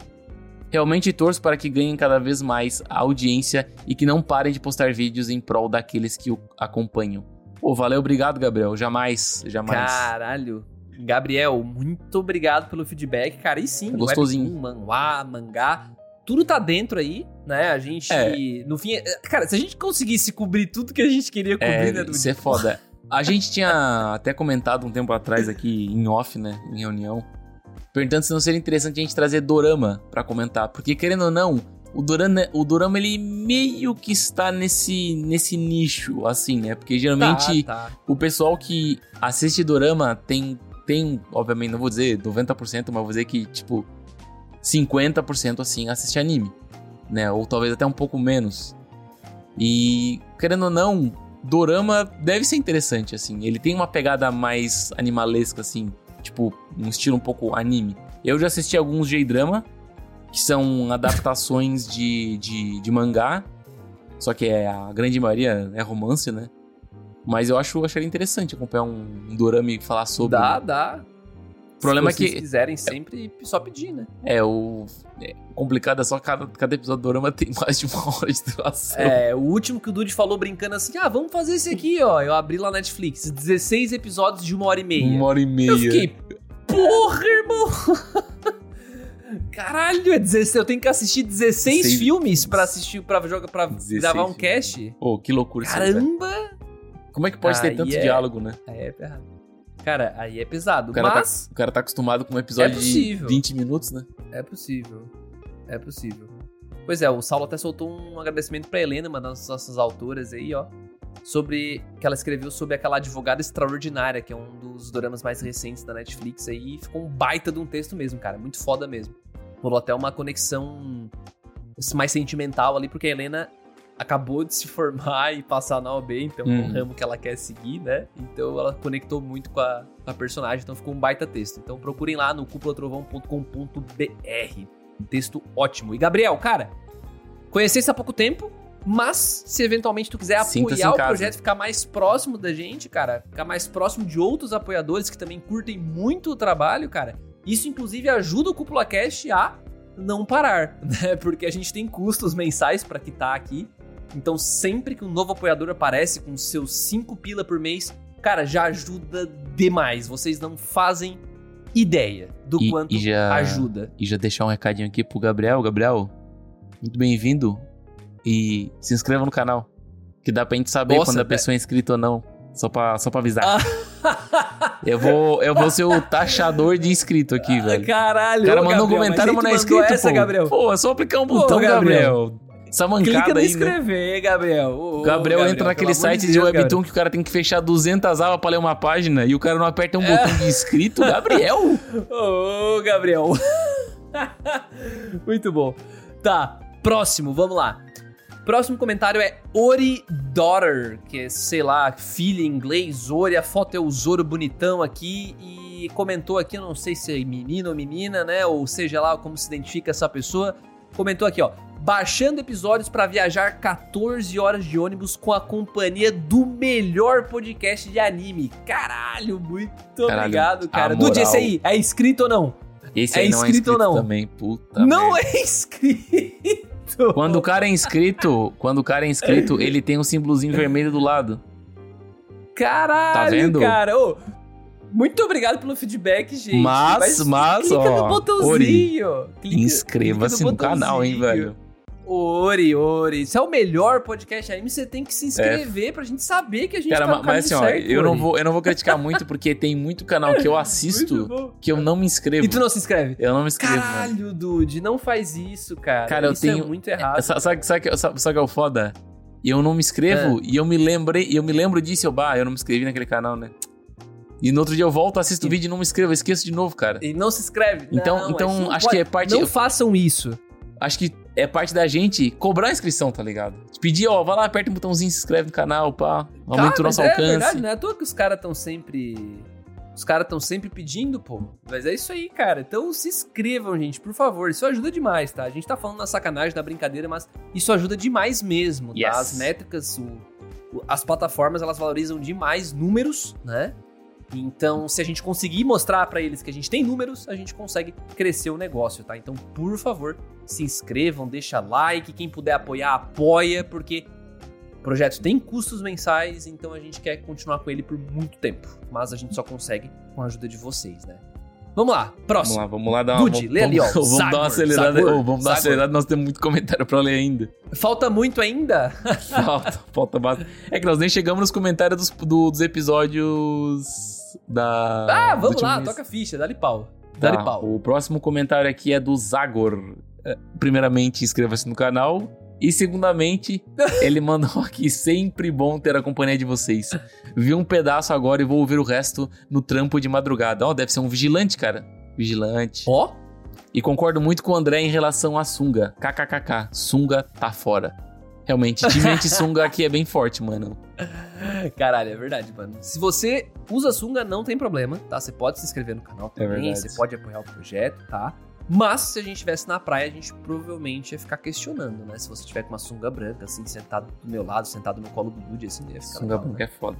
Realmente torço para que ganhem cada vez mais a audiência e que não parem de postar vídeos em prol daqueles que o acompanham. Pô, valeu, obrigado, Gabriel. Jamais, jamais. Caralho. Gabriel, muito obrigado pelo feedback, cara. E sim, É gostosinho. webtoon, manhwa, mangá, tudo tá dentro aí, né? A gente, É. no fim, cara, se a gente conseguisse cobrir tudo que a gente queria cobrir, É, né, Dudu? isso é foda. A gente tinha até comentado um tempo atrás aqui em off, né, em reunião, perguntando se não seria interessante a gente trazer dorama pra comentar, porque querendo ou não, o dorama, o dorama ele meio que está nesse nesse nicho assim, né? Porque geralmente Tá, tá. o pessoal que assiste dorama tem tem, obviamente, não vou dizer 90%, mas vou dizer que tipo 50% assim assiste anime, né? Ou talvez até um pouco menos. E querendo ou não, dorama deve ser interessante assim. Ele tem uma pegada mais animalesca assim, tipo um estilo um pouco anime. Eu já assisti alguns J-drama que são adaptações de, de, de mangá, só que é, a grande maioria é romance, né? Mas eu acho acharia interessante acompanhar um, um dorama e falar sobre. Dá, dá. O problema Se é vocês que quiserem sempre só pedir, né? é o é, complicado é só cada, cada episódio do dorama tem mais de uma hora de duração. É, o último que o Dude falou brincando assim, ah, vamos fazer esse aqui, ó. Eu abri lá na Netflix, 16 episódios de uma hora e meia. Uma hora e meia. Eu fiquei, porra, irmão! Caralho, é 16, eu tenho que assistir 16 16 filmes pra assistir, pra, jogar, pra 16 gravar um cast? Pô, que loucura isso. Caramba! Como é que pode ter Aí tanto é- diálogo, né? Aí é. Cara, aí é pesado, O cara, mas tá, o cara tá acostumado com um episódio É de possível. 20 minutos, né? é possível. É possível. Pois é, o Saulo até soltou um agradecimento pra Helena, uma das nossas autoras aí, ó. Sobre. Que ela escreveu sobre aquela advogada extraordinária, que é um dos doramas mais recentes da Netflix aí. E ficou um baita de um texto mesmo, cara. Muito foda mesmo. Rolou até uma conexão mais sentimental ali, porque a Helena acabou de se formar e passar na OB, então é um Uhum. ramo que ela quer seguir, né? Então ela conectou muito com a, com a personagem, então ficou um baita texto. Então procurem lá no cúpulatrovão.com.br. Um texto ótimo. E Gabriel, cara, conhecesse há pouco tempo, mas se eventualmente tu quiser apoiar o casa. projeto, ficar mais próximo da gente, cara, ficar mais próximo de outros apoiadores que também curtem muito o trabalho, cara, isso inclusive ajuda o Cúpula Cast a não parar, né? Porque a gente tem custos mensais pra quitar aqui. Então, sempre que um novo apoiador aparece com seus 5 pila por mês, cara, já ajuda demais. Vocês não fazem ideia do E- quanto e já- ajuda. E já deixar um recadinho aqui pro Gabriel. Gabriel, muito bem-vindo. E se inscreva no canal. Que dá pra gente saber Nossa, quando a pessoa é inscrita ou não. Só pra, só pra avisar. Ah. Eu vou, eu vou ser o taxador de inscrito aqui, velho. Caralho, O cara mandou um comentário, mas não é inscrito, essa, pô. Gabriel. Pô, é só aplicar um Pô, botão, Gabriel. Gabriel. Essa Clica mancada no aí, né? inscrever, Gabriel. Ô, O Gabriel, entra naquele site de, Deus, webtoon Gabriel. que o cara tem que fechar 200 abas pra ler uma página e o cara não aperta um botão de inscrito. Gabriel! Ô, Gabriel. Muito bom. Tá, próximo, vamos lá. Próximo comentário é Ori Daughter, que é, sei lá, filha em inglês, Ori, a foto é o Zoro bonitão aqui e comentou aqui, eu não sei se é menino ou menina, né, ou seja lá como se identifica essa pessoa, comentou aqui, ó, baixando episódios pra viajar 14 horas de ônibus com a companhia do melhor podcast de anime. Caralho, muito Caralho, obrigado, cara. Dude, esse aí, é inscrito ou não? Esse É aí não é inscrito ou não? também, puta não merda. é inscrito. Quando o cara é inscrito, quando o cara é inscrito, ele tem um símbolozinho vermelho do lado. Caralho, Tá vendo? cara. Ô, muito obrigado pelo feedback, gente. Mas- mas, clica ó, no botãozinho. Inscreva-se clica no canal, hein, velho. Ori, Ori. Se é o melhor podcast anime, você tem que se inscrever pra gente saber que a gente Cara, tá no mas assim, ó, certo, eu não, vou, eu não vou criticar muito porque tem muito canal que eu assisto que eu não me inscrevo. E tu não se inscreve? Eu não me inscrevo, mano. Caralho, Dude, não faz isso, cara. Cara, eu isso tenho- é muito errado. Sa- Sabe, sabe, que- sabe, sabe que é o foda? Eu não me inscrevo É. e eu me lembrei, e eu me lembro disso, eu, bah, eu não me inscrevi naquele canal, né? E no outro dia eu volto, assisto o vídeo e não me inscrevo, eu esqueço de novo, cara. E não se inscreve. Então- Não, então, isso não acho pode. que é parte- Não façam isso. Acho que é parte da gente cobrar a inscrição, tá ligado? Pedir, ó, vai lá, aperta um botãozinho, se inscreve no canal, pá. Aumenta Cara, o nosso é alcance. verdade, não é à toa que os caras estão sempre. Os caras estão sempre pedindo, pô. Mas é isso aí, cara. Então se inscrevam, gente, por favor. Isso ajuda demais, tá? A gente tá falando na sacanagem, na brincadeira, mas isso ajuda demais mesmo, Yes. tá? As métricas, o- o- as plataformas, elas valorizam demais números, né? Então, se a gente conseguir mostrar pra eles que a gente tem números, a gente consegue crescer o negócio, tá? Então, por favor, se inscrevam, deixa like, quem puder apoiar, apoia, porque o projeto tem custos mensais, então a gente quer continuar com ele por muito tempo. Mas a gente só consegue com a ajuda de vocês, né? Vamos lá, Vamos próximo. lá, vamos lá dar uma. Dude, vamos, lê ali, ó. Vamos, dar uma acelerada. Zagor, Ô, vamos dar uma acelerada, nós temos muito comentário pra ler ainda. Falta muito ainda? Falta, falta bastante. É que nós nem chegamos nos comentários dos, do- dos episódios da. Ah, vamos lá, toca a ficha, dá-lhe pau. Tá, Dá-lhe pau. O próximo comentário aqui é do Zagor. É, Primeiramente, inscreva-se no canal. E segundamente, ele mandou aqui, sempre bom ter a companhia de vocês. Vi um pedaço agora e vou ouvir o resto no trampo de madrugada. Ó, deve ser um vigilante, cara. Vigilante. Ó, E concordo muito com o André em relação à sunga. KKKK. Sunga tá fora. Realmente, time anti-sunga aqui é bem forte, mano. caralho, é verdade, mano. Se você usa sunga, não tem problema, tá? Você pode se inscrever no canal É também, verdade. você pode apoiar o projeto, tá? Mas se a gente estivesse na praia, a gente provavelmente ia ficar questionando, né? Se você tiver com uma sunga branca, assim, sentado do meu lado, sentado no colo do Dude, assim, ia ficar Sunga legal, branca é foda.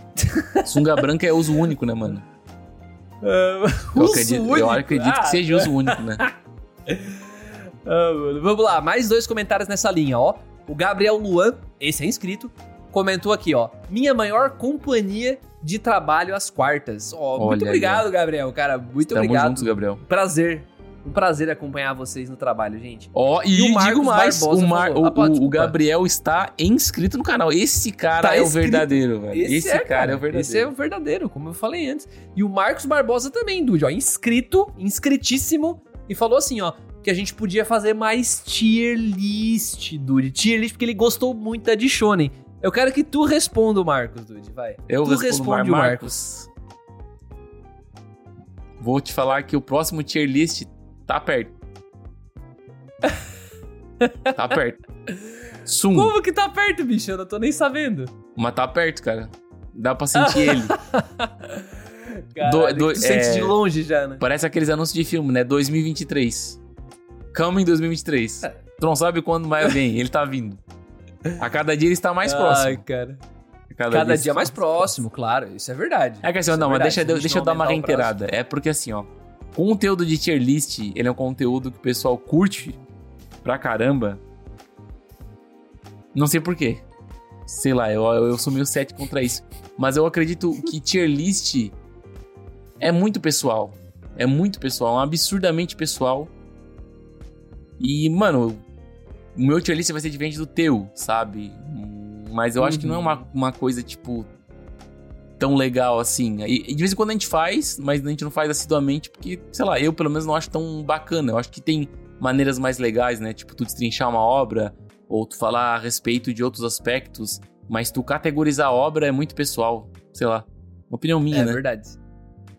sunga branca é uso único, né, mano? né? Eu Uso acredito, eu único? acredito Ah, que seja uso único, né? Ah, mano. Vamos lá, mais dois comentários nessa linha, ó. O Gabriel Luan, esse é inscrito, comentou aqui, ó. Minha maior companhia de trabalho às quartas. Ó, muito Olha aí, obrigado, Gabriel, cara. Muito Tamo obrigado. juntos, Gabriel. Prazer. Um prazer acompanhar vocês no trabalho, gente. Ó, e, E o Marcos digo mais, Barbosa o, Mar- o- Ah, pô, o-. Gabriel está inscrito no canal. Esse cara Tá é o verdadeiro, velho. Esse, cara, é o verdadeiro. Esse é o verdadeiro, como eu falei antes. E o Marcos Barbosa também, Dude, ó, inscrito, inscritíssimo, e falou assim, ó, que a gente podia fazer mais tier list, Dude. Tier list porque ele gostou muito da de Shonen. Eu quero que tu responda o Marcos, Dude, vai. Eu tu responde Mar o Marcos. Vou te falar que o próximo tier list tá perto. tá perto. Sum. Como que tá perto, bicho? Eu não tô nem sabendo. Mas tá perto, cara. Dá pra sentir ele. Caralho, do- tu sente é- de longe já, né? Parece aqueles anúncios de filme, né? 2023. Coming 2023. É. Tu não sabe quando mais vem, ele tá vindo. A cada dia ele está mais próximo. Ai, cara. A Cada ele dia está mais próximo, claro. Isso é verdade. É que assim, Isso não, mas verdade. deixa, deixa eu dar uma o prazo- reiterada. É porque assim, ó. Conteúdo de tier list, ele é um conteúdo que o pessoal curte pra caramba. Não sei porquê. Sei lá, eu, eu sou meio cético contra isso. Mas eu acredito que tier list é muito pessoal. É muito pessoal, é um absurdamente pessoal. E, mano, o meu tier list vai ser diferente do teu, sabe? Mas eu acho que não é uma, uma coisa, tipo, tão legal assim. E, de vez em quando a gente faz, mas a gente não faz assiduamente, porque, sei lá, eu pelo menos não acho tão bacana. Eu acho que tem maneiras mais legais, né? Tipo, tu destrinchar uma obra, ou tu falar a respeito de outros aspectos, mas tu categorizar a obra é muito pessoal, sei lá. Uma opinião minha, é né? verdade.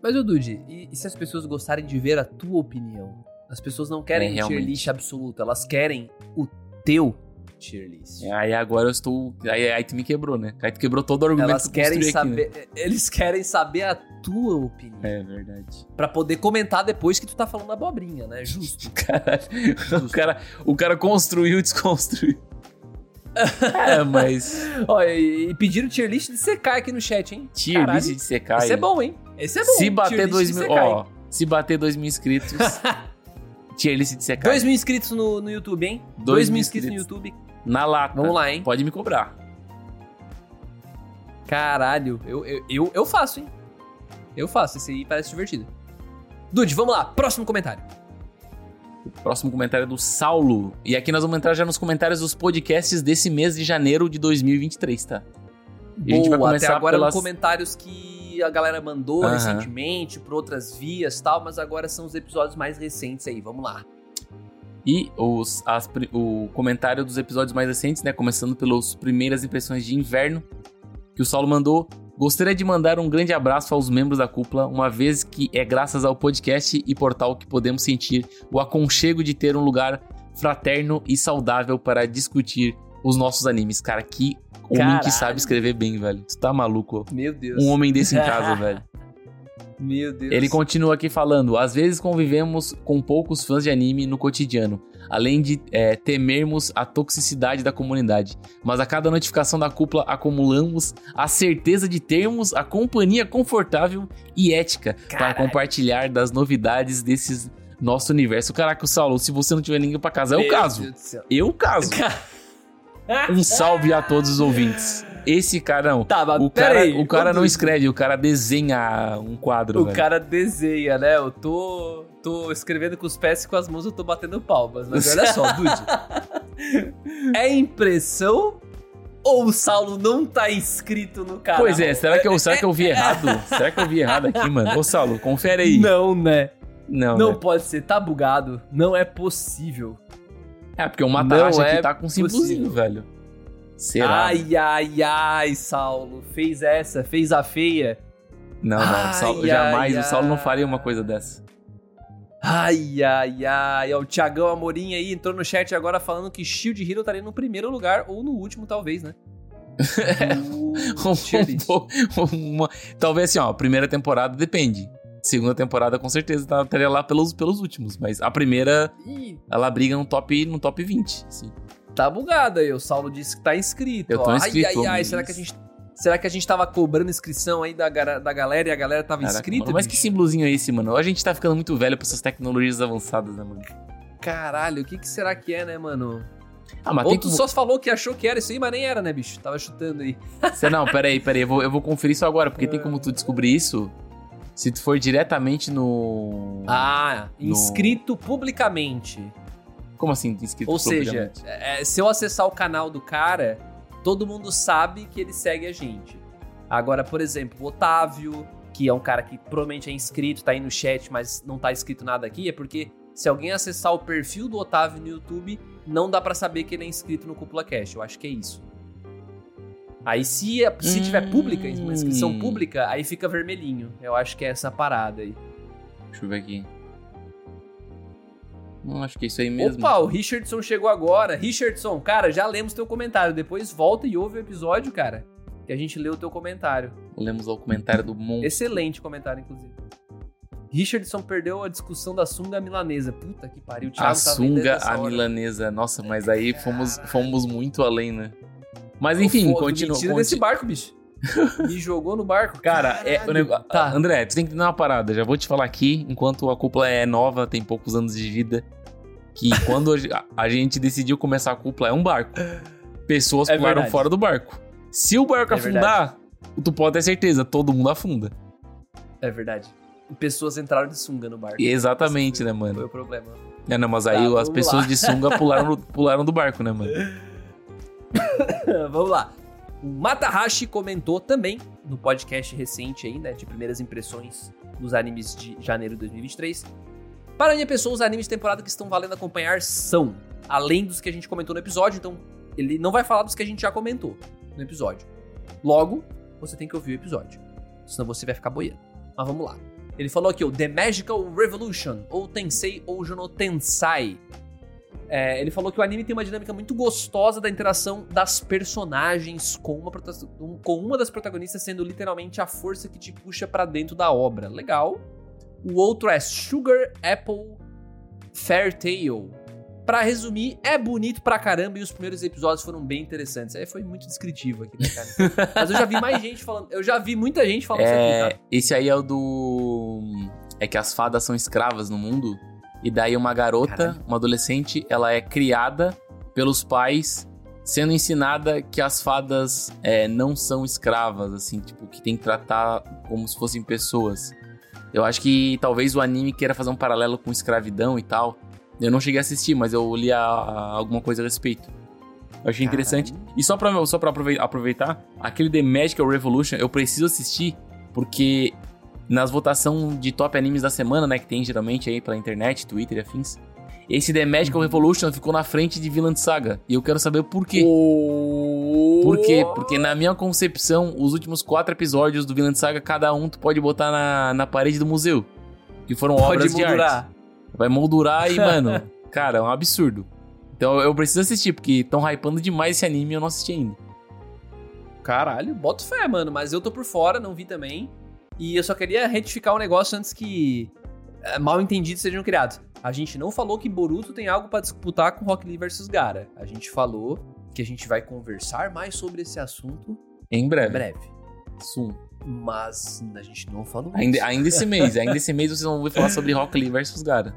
Mas, ô Dude, e, e se as pessoas gostarem de ver a tua opinião? As pessoas não querem É, tier list absoluto, elas querem o teu tier list. Aí agora eu estou. Aí, aí tu me quebrou, né? Aí tu quebrou todo o argumento Elas que eu querem aqui, né? saber, eles querem saber a tua opinião. É verdade. Pra poder comentar depois que tu tá falando abobrinha, né? Justo. Caralho, o cara, o cara construiu e desconstruiu. é, mas. Ó, e, e pediram tier list de secar aqui no chat, hein? Tier Caralho. list de secar. Esse é bom, hein? Esse é bom. Se bater dois mil. Ó, se bater dois mil inscritos. Secar. Dois mil inscritos no, no YouTube, hein? Dois Dois mil mil inscritos no inscritos. YouTube. Na lata. Vamos lá, hein? Pode me cobrar. Caralho, eu, eu, eu, eu faço, hein? Eu faço, esse aí parece divertido. Dude, vamos lá, próximo comentário. O próximo comentário é do Saulo. E aqui nós vamos entrar já nos comentários dos podcasts desse mês de janeiro de 2023, tá? E a gente vai Boa, começar até agora pelas- comentários que a galera mandou Aham. recentemente, por outras vias e tal, mas agora são os episódios mais recentes aí, vamos lá. E os, as o comentário dos episódios mais recentes, né? Começando pelas primeiras impressões de inverno, que o Saulo mandou. Gostaria de mandar um grande abraço aos membros da cúpula, uma vez que é graças ao podcast e portal que podemos sentir o aconchego de ter um lugar fraterno e saudável para discutir os nossos animes. Cara, que homem que sabe escrever bem, velho. Tu tá maluco? Meu Deus. Um homem desse em casa, velho. Meu Deus. Ele continua aqui falando: às vezes convivemos com poucos fãs de anime no cotidiano, além de é, temermos a toxicidade da comunidade. Mas a cada notificação da cúpula acumulamos a certeza de termos a companhia confortável e ética para Caralho. compartilhar das novidades desses nosso universo. Caraca, Saulo, se você não tiver ninguém pra casar, eu Meu caso. Eu caso. Um salve a todos os ouvintes. Esse cara não. Tá, mas O cara, peraí, o cara não escreve, o cara desenha um quadro. O velho. cara desenha, né? Eu tô, tô escrevendo com os pés e com as mãos eu tô batendo palmas. Mas olha só, Dude. É impressão ou o Saulo não tá inscrito no canal? Pois é, será que eu, será que eu vi errado? Será que eu vi errado aqui, mano? Ô, Saulo, confere aí. Não, né? Não, Não né? pode ser, tá bugado. Não é possível. É, porque o Não aqui é tá com um símbolozinho, velho. Será? Ai, ai, ai, Saulo. Fez essa, fez a feia. não, não. ai, Saulo- jamais ai, o Saulo não ai. faria uma coisa dessa. Ai, ai, ai. O Thiagão Amorim aí entrou no chat agora falando que Shield Hero estaria no primeiro lugar ou no último, talvez, né? Um list. pouco- uma- talvez assim, ó, primeira temporada depende. Segunda temporada com certeza tá- estaria lá pelos, pelos últimos, mas a primeira ela briga no top no top 20, assim. tá bugado aí. O Saulo disse que tá inscrito. Eu tô ó. inscrito, Ai, ai, ai. Será que a gente. Será que a gente tava cobrando inscrição aí da, da galera e a galera tava Caraca, inscrita? mano, mas que símbolozinho é esse, mano? A gente tá ficando muito velho pra essas tecnologias avançadas, né, mano? Caralho, o que, que será que é, né, mano? Ah, mas Ou tu como... só falou que achou que era isso aí, mas nem era, né, bicho? Tava chutando aí. Cê- Não, peraí, peraí, eu vou, eu vou conferir isso agora, porque tem como tu descobrir isso se tu for diretamente no... Ah, No- inscrito publicamente. Como assim, inscrito Ou seja, publicamente? é, se eu acessar o canal do cara, todo mundo sabe que ele segue a gente. Agora, por exemplo, o Otávio, que é um cara que provavelmente é inscrito, tá aí no chat, mas não tá escrito nada aqui, é porque se alguém acessar o perfil do Otávio no YouTube, não dá pra saber que ele é inscrito no Cúpula Cash. Eu acho que é isso. Aí se, é- se tiver pública, uma inscrição Hum. pública, aí fica vermelhinho. Eu acho que é essa parada aí. Deixa eu ver aqui. Não, acho que é isso aí mesmo. Opa, o Richardson chegou agora. Richardson, cara, já lemos teu comentário. Depois volta e ouve o episódio, cara. Que a gente leu o teu comentário. Lemos o comentário do Mon. Excelente comentário, inclusive. Richardson perdeu a discussão da sunga milanesa. Puta que pariu, o Thiago A tá sunga, a milanesa. Nossa, mas aí fomos, fomos muito além, né? Mas enfim, continua. Me tira desse barco, bicho. Me jogou no barco. Cara, é, o negócio... Tá. André, tu tem que dar uma parada. Já vou te falar aqui, enquanto a cúpula é nova, tem poucos anos de vida, que quando a- gente decidiu começar a cúpula é um barco. Pessoas É pularam verdade. fora do barco. Se o barco É afundar, tu pode ter certeza, todo mundo afunda. É verdade. E pessoas entraram de sunga no barco. Exatamente, né, foi- Foi mano? o problema. É, não, mas aí Tá, as pessoas lá. de sunga pularam, pularam do barco, né, mano? Vamos lá. O Matahashi comentou também no podcast recente aí, né, de primeiras impressões dos animes de janeiro de 2023. Para minha pessoa, os animes de temporada que estão valendo acompanhar são, além dos que a gente comentou no episódio, então ele não vai falar dos que a gente já comentou no episódio. Logo, você tem que ouvir o episódio, senão você vai ficar boiando. Mas vamos lá. Ele falou aqui o The Magical Revolution, ou Tensei ou Jono Tensai. É, ele falou que o anime tem uma dinâmica muito gostosa da interação das personagens com uma, com uma das protagonistas sendo literalmente a força que te puxa para dentro da obra. Legal. O outro é Sugar Apple Fair Tale. Pra resumir, é bonito pra caramba e os primeiros episódios foram bem interessantes. Aí foi muito descritivo aqui, né, cara? Mas eu já vi mais gente falando. Eu já vi muita gente falando é, isso aqui, tá? Esse aí é o do. É que as fadas são escravas no mundo. E daí uma garota, Caralho. uma adolescente, ela é criada pelos pais, sendo ensinada que as fadas é, não são escravas, assim, tipo, que tem que tratar como se fossem pessoas. Eu acho que talvez o anime queira fazer um paralelo com escravidão e tal. Eu não cheguei a assistir, mas eu li a, a, alguma coisa a respeito. Eu achei Caralho. interessante. E só pra, só pra aproveitar, aquele The Magical Revolution eu preciso assistir, porque nas votações de top animes da semana, né, que tem geralmente aí pela internet, Twitter e afins, esse The Magical Revolution ficou na frente de Villain Saga. E eu quero saber por quê. Oh. Por quê? Porque na minha concepção, os últimos quatro episódios do Villain Saga, cada um tu pode botar na, na parede do museu. Que foram pode obras moldurar. de arte. Vai moldurar e, mano, cara, é um absurdo. Então eu preciso assistir, porque estão hypando demais esse anime e eu não assisti ainda. Caralho, boto fé, mano. Mas eu tô por fora, não vi também. E eu só queria retificar um negócio antes que é, mal entendidos sejam criados. A gente não falou que Boruto tem algo para disputar com Rock Lee vs Gara. A gente falou que a gente vai conversar mais sobre esse assunto em breve. Em breve. Sum. Mas a gente não falou ainda, isso. Ainda esse mês, ainda esse mês vocês vão ouvir falar sobre Rock Lee vs Gara.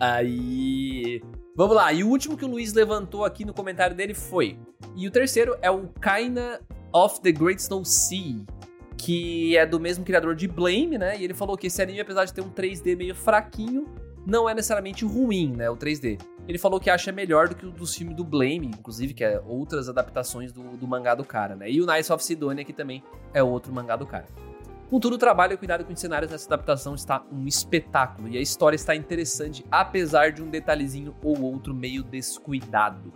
Aí. Vamos lá, e o último que o Luiz levantou aqui no comentário dele foi. E o terceiro é o Kaina of the Great Snow Sea, que é do mesmo criador de Blame, né? E ele falou que esse anime, apesar de ter um 3D meio fraquinho, não é necessariamente ruim, né? O 3D. Ele falou que acha melhor do que o dos filmes do Blame, inclusive, que é outras adaptações do, do mangá do cara, né? E o Nice of Sidonia, que também é outro mangá do cara. Contudo, o trabalho e cuidado com os cenários nessa adaptação está um espetáculo e a história está interessante, apesar de um detalhezinho ou outro meio descuidado.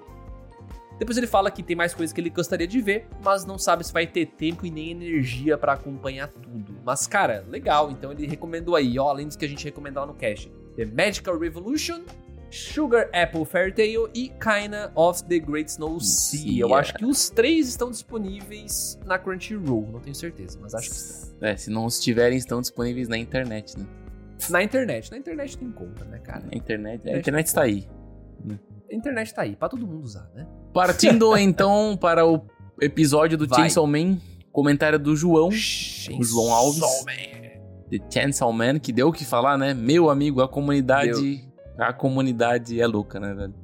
Depois ele fala que tem mais coisas que ele gostaria de ver, mas não sabe se vai ter tempo e nem energia para acompanhar tudo. Mas, cara, legal, então ele recomendou aí, ó, além dos que a gente recomendou lá no cast. The Magical Revolution, Sugar Apple Fairy Tale e Kinda of the Great Snow Sea. Yeah. Eu acho que os três estão disponíveis na Crunchyroll, não tenho certeza, mas acho que estão. É, se não estiverem, estão disponíveis na internet, né? Na internet, na internet tem conta, né, cara? Na internet, a internet está aí. A internet tá aí, pra todo mundo usar, né? Partindo então para o episódio do Vai. Chainsaw Man, comentário do João, Chainsaw João Alves. Man. The Chainsaw Man, que deu o que falar, né? Meu amigo, a comunidade. Deu. A comunidade é louca, né, velho?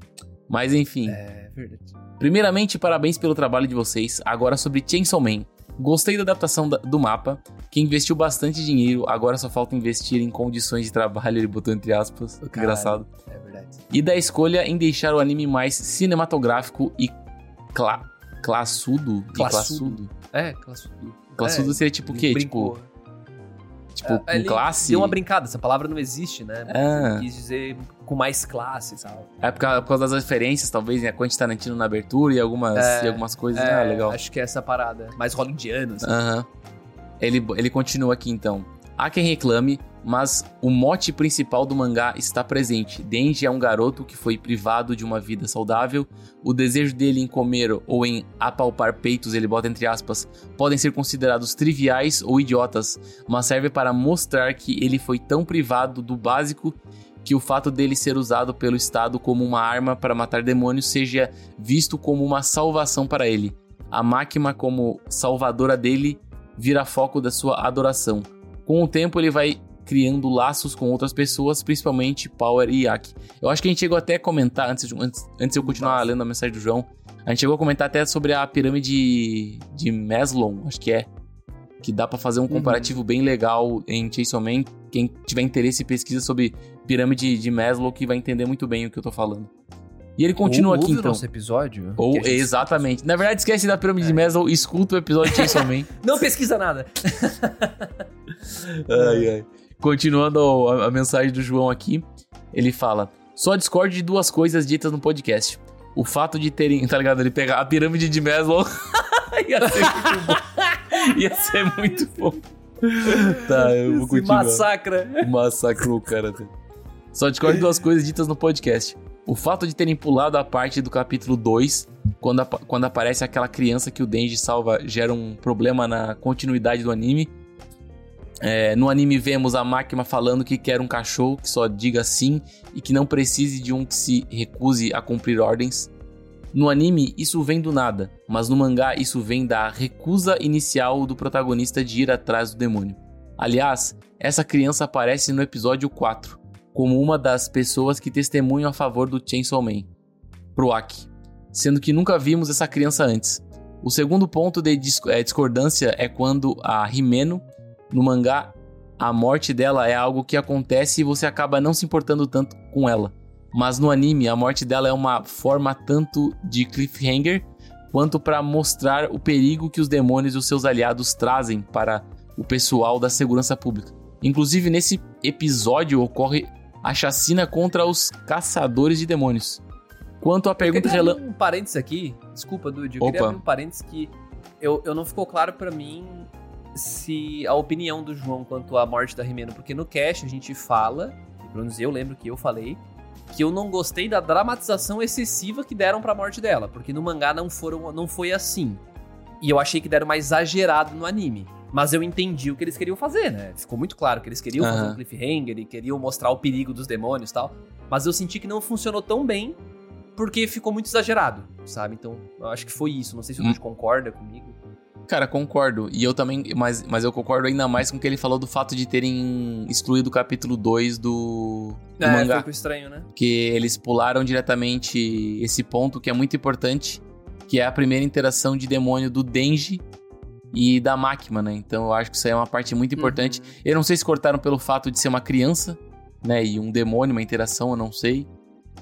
Mas enfim. É verdade. Primeiramente, parabéns pelo trabalho de vocês. Agora sobre Chainsaw Man. Gostei da adaptação do mapa, que investiu bastante dinheiro, agora só falta investir em condições de trabalho, ele botou entre aspas. Caralho, engraçado. É verdade. E da escolha em deixar o anime mais cinematográfico e cla classudo. Classudo. classudo. É, classudo. Classudo é, seria tipo o quê? Tipo Tipo, é, com classe. Deu uma brincada, essa palavra não existe, né? Ah. Quis dizer com mais classe e tal. É por causa, por causa, das referências, talvez, em a Quentin Tarantino na abertura e algumas, é, e algumas coisas. É, ah, legal. Acho que é essa parada. Mais hollywoodiano, assim. Aham. Ele, ele continua aqui, então. Há quem reclame, mas o mote principal do mangá está presente. Denji é um garoto que foi privado de uma vida saudável. O desejo dele em comer ou em apalpar peitos, ele bota entre aspas, podem ser considerados triviais ou idiotas, mas serve para mostrar que ele foi tão privado do básico que o fato dele ser usado pelo Estado como uma arma para matar demônios seja visto como uma salvação para ele. A máquina, como salvadora dele, vira foco da sua adoração. Com o tempo, ele vai criando laços com outras pessoas, principalmente Power e Yaki. Eu acho que a gente chegou até a comentar, antes, de, antes, antes de eu continuar lendo a mensagem do João, a gente chegou a comentar até sobre a pirâmide de Maslow, acho que é. Que dá para fazer um uhum. comparativo uhum. bem legal em Chainsaw Man. Quem tiver interesse, pesquisa sobre pirâmide de Maslow, que vai entender muito bem o que eu tô falando. E ele continua Ou aqui então. nosso episódio. Ou exatamente. Na verdade, esquece da pirâmide de Maslow, escuta o episódio de Chainsaw Man. Não pesquisa nada. Ai, ai. Continuando a, a mensagem do João aqui, ele fala: Só discordo de duas coisas ditas no podcast. O fato de terem, tá ligado? Ele pegar a pirâmide de Maslow. Ia ser muito bom. Ia ser muito bom. Tá, eu vou continuar. massacra. Massacrou o cara. Só discordo de duas coisas ditas no podcast. O fato de terem pulado a parte do capítulo 2, quando, quando aparece aquela criança que o Denji salva, gera um problema na continuidade do anime. É, no anime vemos a máquina falando que quer um cachorro que só diga sim e que não precise de um que se recuse a cumprir ordens. No anime, isso vem do nada, mas no mangá, isso vem da recusa inicial do protagonista de ir atrás do demônio. Aliás, essa criança aparece no episódio 4, como uma das pessoas que testemunham a favor do Chainsaw Man, Proak, sendo que nunca vimos essa criança antes. O segundo ponto de eh, discordância é quando a Himeno, no mangá, a morte dela é algo que acontece e você acaba não se importando tanto com ela. Mas no anime, a morte dela é uma forma tanto de cliffhanger quanto para mostrar o perigo que os demônios e os seus aliados trazem para o pessoal da segurança pública. Inclusive, nesse episódio ocorre a chacina contra os caçadores de demônios. Quanto à pergunta queria relâmpago. um parênteses aqui. Desculpa, Dude. Eu queria Opa. abrir um parênteses que eu, eu não ficou claro pra mim se a opinião do João quanto à morte da Rimeno, porque no cast a gente fala, e pelo menos eu lembro que eu falei, que eu não gostei da dramatização excessiva que deram pra morte dela, porque no mangá não foram não foi assim. E eu achei que deram mais exagerado no anime. Mas eu entendi o que eles queriam fazer, né? Ficou muito claro que eles queriam fazer Aham. um cliffhanger e queriam mostrar o perigo dos demônios e tal. Mas eu senti que não funcionou tão bem porque ficou muito exagerado, sabe? Então, eu acho que foi isso. Não sei se o Hum. Concorda comigo. Cara, concordo. E eu também. Mas, mas eu concordo ainda mais com o que ele falou do fato de terem excluído o capítulo 2 do, do é, mangá. ficou estranho, né? que eles pularam diretamente esse ponto que é muito importante, que é a primeira interação de demônio do Denji e da Makima, né? Então eu acho que isso aí é uma parte muito importante. Uhum. Eu não sei se cortaram pelo fato de ser uma criança, né? E um demônio, uma interação, eu não sei.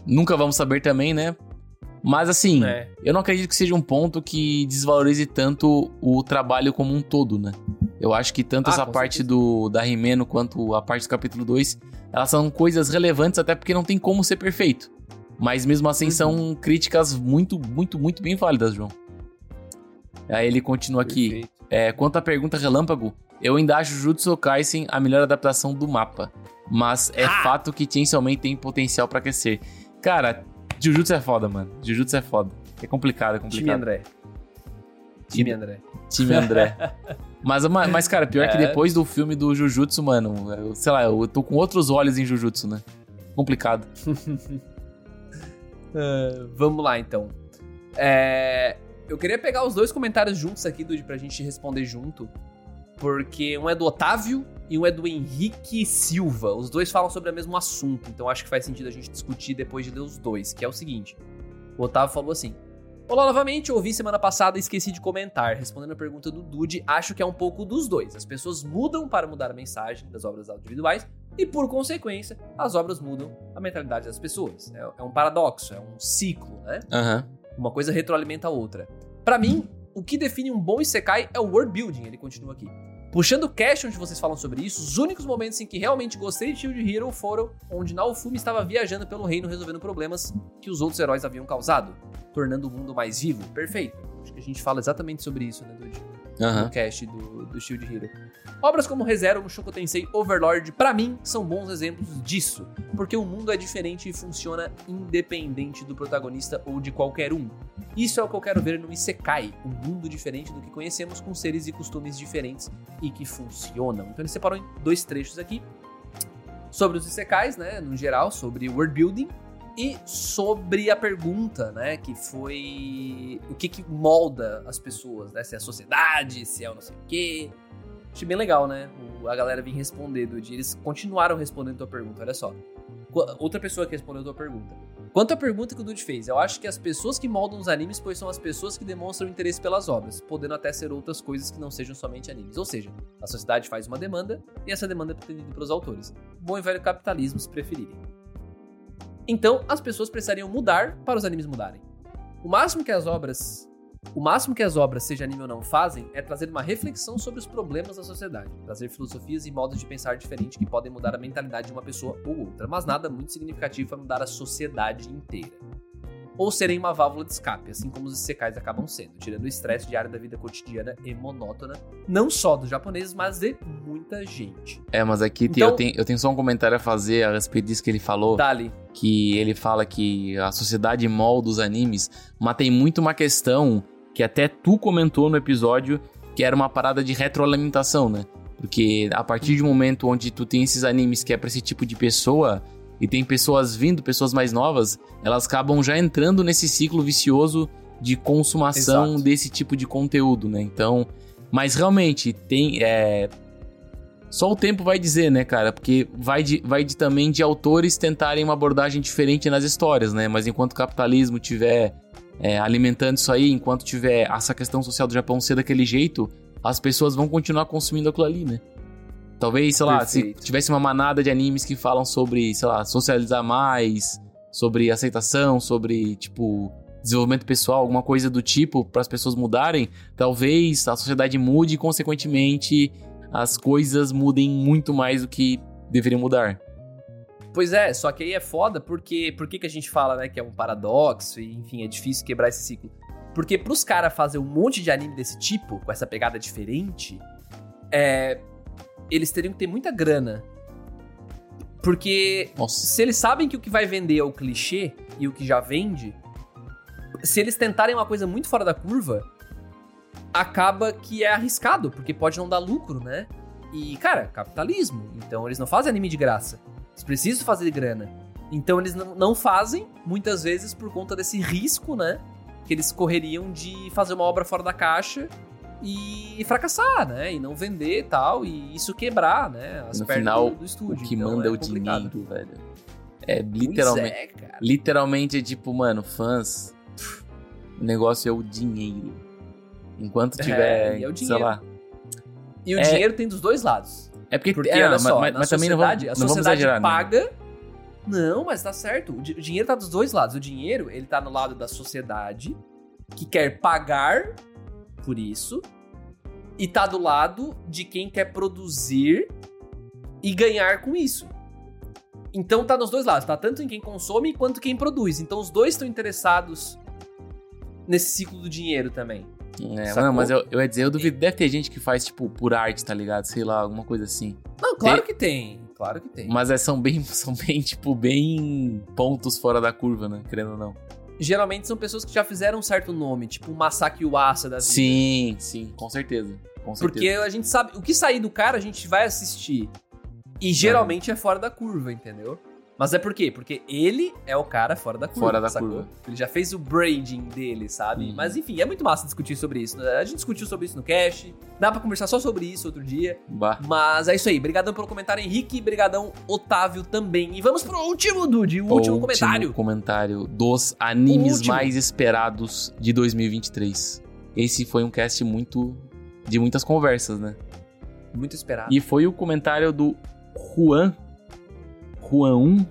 Nunca vamos saber também, né? Mas assim, É. eu não acredito que seja um ponto que desvalorize tanto o trabalho como um todo, né? Eu acho que tanto Ah, essa parte certeza. do da Rimeno quanto a parte do capítulo 2, elas são coisas relevantes até porque não tem como ser perfeito. Mas mesmo assim Uhum. são críticas muito, muito, muito bem válidas, João. Aí ele continua aqui. Perfeito. É, quanto à pergunta relâmpago, eu ainda acho Jujutsu Kaisen a melhor adaptação do mapa. Mas é Ah! fato que Chainsaw Man tem potencial pra crescer. Cara, Jujutsu é foda, mano. Jujutsu é foda. É complicado, é Time complicado. André. Time André. Time André. mas, ma- mas, cara, pior que É. depois do filme do Jujutsu, mano, eu- sei lá, eu tô com outros olhos em Jujutsu, né? Complicado. Ah, vamos lá, então. É, eu queria pegar os dois comentários juntos aqui, Dude, pra gente responder junto. Porque um é do Otávio e um é do Henrique Silva. Os dois falam sobre o mesmo assunto, então acho que faz sentido a gente discutir depois de ler os dois, que é o seguinte. O Otávio falou assim: Olá novamente, ouvi semana passada e esqueci de comentar. Respondendo a pergunta do Dude, acho que é um pouco dos dois. As pessoas mudam para mudar a mensagem das obras audiovisuais e, por consequência, as obras mudam a mentalidade das pessoas. É, é um paradoxo, é um ciclo, né? Aham. Uma coisa retroalimenta a outra. Pra mim, o que define um bom Isekai é o world building, ele continua aqui. Puxando cast onde vocês falam sobre isso, os únicos momentos em que realmente gostei de Shield Hero foram onde Naofumi estava viajando pelo reino resolvendo problemas que os outros heróis haviam causado, tornando o mundo mais vivo. Perfeito. Acho que a gente fala exatamente sobre isso, né, Dude? Aham. no cast do, do Shield Hero. Obras como ReZero, Mushoku Tensei, Overlord, pra mim, são bons exemplos disso, porque o mundo é diferente e funciona independente do protagonista ou de qualquer um. Isso é o que eu quero ver no Isekai, um mundo diferente do que conhecemos com seres e costumes diferentes e que funcionam. Então ele separou em dois trechos aqui, sobre os Isekais, né, no geral, sobre world building e sobre a pergunta, né, que foi o que que molda as pessoas, né, se é a sociedade, se é o não sei o quê. Achei bem legal, né, a galera vir responder, do. Eles continuaram respondendo a tua pergunta, olha só. Outra pessoa que respondeu a tua pergunta. Quanto à pergunta que o Dude fez, eu acho que as pessoas que moldam os animes, pois são as pessoas que demonstram interesse pelas obras, podendo até ser outras coisas que não sejam somente animes. Ou seja, a sociedade faz uma demanda e essa demanda é pretendida pelos autores. Bom e velho capitalismo, se preferirem. Então, as pessoas precisariam mudar para os animes mudarem. O máximo que as obras, o máximo que as obras, seja anime ou não, fazem é trazer uma reflexão sobre os problemas da sociedade, trazer filosofias e modos de pensar diferentes que podem mudar a mentalidade de uma pessoa ou outra, mas nada muito significativo para mudar a sociedade inteira ou serem uma válvula de escape, assim como os secais acabam sendo, tirando o estresse diário da vida cotidiana e monótona, não só dos japoneses, mas de muita gente. É, mas aqui Então- eu, tenho, eu tenho só um comentário a fazer a respeito disso que ele falou. Dali. que ele fala que a sociedade molda os animes, mas tem muito uma questão que até tu comentou no episódio, que era uma parada de retroalimentação, né? Porque a partir de um momento onde tu tem esses animes que é pra esse tipo de pessoa, e tem pessoas vindo, pessoas mais novas, elas acabam já entrando nesse ciclo vicioso de consumação Exato. desse tipo de conteúdo, né? Então, mas realmente tem é, só o tempo vai dizer, né, cara? Porque vai, de, vai de, também de autores tentarem uma abordagem diferente nas histórias, né? Mas enquanto o capitalismo tiver é, alimentando isso aí, enquanto tiver essa questão social do Japão ser daquele jeito, as pessoas vão continuar consumindo aquilo ali, né? Talvez, sei lá, se Perfeito. tivesse uma manada de animes que falam sobre, sei lá, socializar mais, sobre aceitação, sobre, tipo, desenvolvimento pessoal, alguma coisa do tipo, para as pessoas mudarem, talvez a sociedade mude e, consequentemente, as coisas mudem muito mais do que deveriam mudar. Pois é, só que aí é foda porque por que que a gente fala, né, que é um paradoxo e enfim, é difícil quebrar esse ciclo. Porque pros caras fazer um monte de anime desse tipo, com essa pegada diferente, é eles teriam que ter muita grana. Porque Nossa. se eles sabem que o que vai vender é o clichê e o que já vende, se eles tentarem uma coisa muito fora da curva, acaba que é arriscado, porque pode não dar lucro, né? E, cara, capitalismo. Então eles não fazem anime de graça. Eles precisam fazer grana. Então eles não, não fazem, muitas vezes, por conta desse risco, né? Que eles correriam de fazer uma obra fora da caixa e fracassar, né? E não vender e tal. E isso quebrar, né? As No final, do, do estúdio. O que Então, manda é, o complicado. dinheiro, velho. É Pois literalmente. é, cara. Literalmente é tipo, mano, fãs. pff, O negócio é o dinheiro. Enquanto tiver, É, é o sei dinheiro. lá. E o É- dinheiro tem dos dois lados. É porque, Porque, é, olha mas, só, mas- mas também não vamos, sociedade, não a vamos sociedade exagerar, né? paga... Não, mas tá certo. O, o dinheiro tá dos dois lados. O dinheiro, ele tá no lado da sociedade, que quer pagar por isso, e tá do lado de quem quer produzir e ganhar com isso. Então tá nos dois lados, tá tanto em quem consome quanto quem produz. Então os dois estão interessados nesse ciclo do dinheiro também. É, não, mas eu, eu ia dizer, eu duvido, deve ter gente que faz, tipo, por arte, tá ligado? Sei lá, alguma coisa assim. Não, claro que tem. Claro que tem. Mas é, são bem, são bem, tipo, bem pontos fora da curva, né? Querendo ou não. Geralmente são pessoas que já fizeram um certo nome, tipo o Masaki Uasa da vida. Sim, sim, com certeza. Com certeza. Porque a gente sabe, o que sair do cara a gente vai assistir. E geralmente é fora da curva, entendeu? Mas é por quê? Porque ele é o cara fora da curva. Fora da sacou? curva. Ele já fez o branding dele, sabe? Uhum. Mas enfim, é muito massa discutir sobre isso. né? A gente discutiu sobre isso no cast. Dá pra conversar só sobre isso outro dia. Bah. Mas é isso aí. Brigadão pelo comentário, Henrique. Brigadão, Otávio também. E vamos pro último, Dude. O último comentário. comentário dos animes mais esperados de 2023. Esse foi um cast muito. de muitas conversas, né? Muito esperado. E foi o comentário do Juan. Juan 1?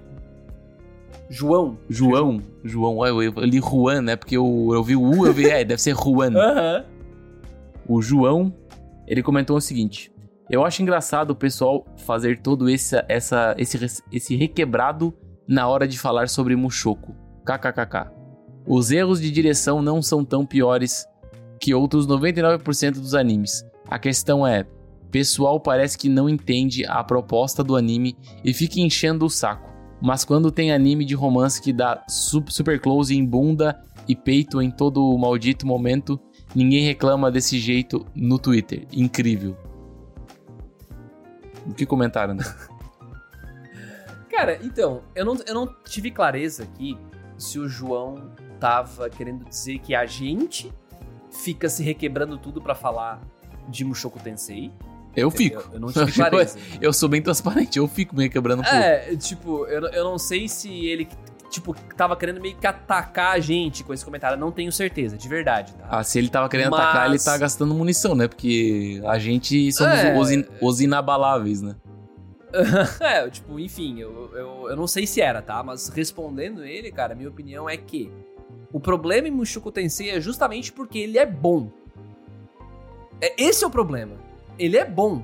João. João. João. Eu, eu li Juan, né? Porque eu, eu vi o U, eu vi. É, deve ser Juan. Aham. O João, ele comentou o seguinte: Eu acho engraçado o pessoal fazer todo esse, essa, esse, esse requebrado na hora de falar sobre Mushoku. KKKK. Os erros de direção não são tão piores que outros 99% dos animes. A questão é: pessoal parece que não entende a proposta do anime e fica enchendo o saco. Mas quando tem anime de romance que dá su- super close em bunda e peito em todo o maldito momento, Ninguém reclama desse jeito no Twitter. Incrível. O que comentaram, né? Cara, então, eu não, eu não tive clareza aqui se o João tava querendo dizer que a gente fica se requebrando tudo pra falar de Mushoku Tensei. Eu fico. Eu não tive clareza. Eu sou bem transparente, eu fico me quebrando. É, tipo, eu, eu não sei se ele, tipo, tava querendo meio que atacar a gente com esse comentário. Eu não tenho certeza, de verdade, tá? Ah, se ele tava querendo Mas- atacar, ele tá gastando munição, né? Porque a gente somos É. os, in- os inabaláveis, né? é, tipo, enfim, eu, eu, eu não sei se era, tá? Mas respondendo ele, cara, minha opinião é que o problema em Mushoku Tensei é justamente porque ele é bom. É, esse é o problema. Ele é bom.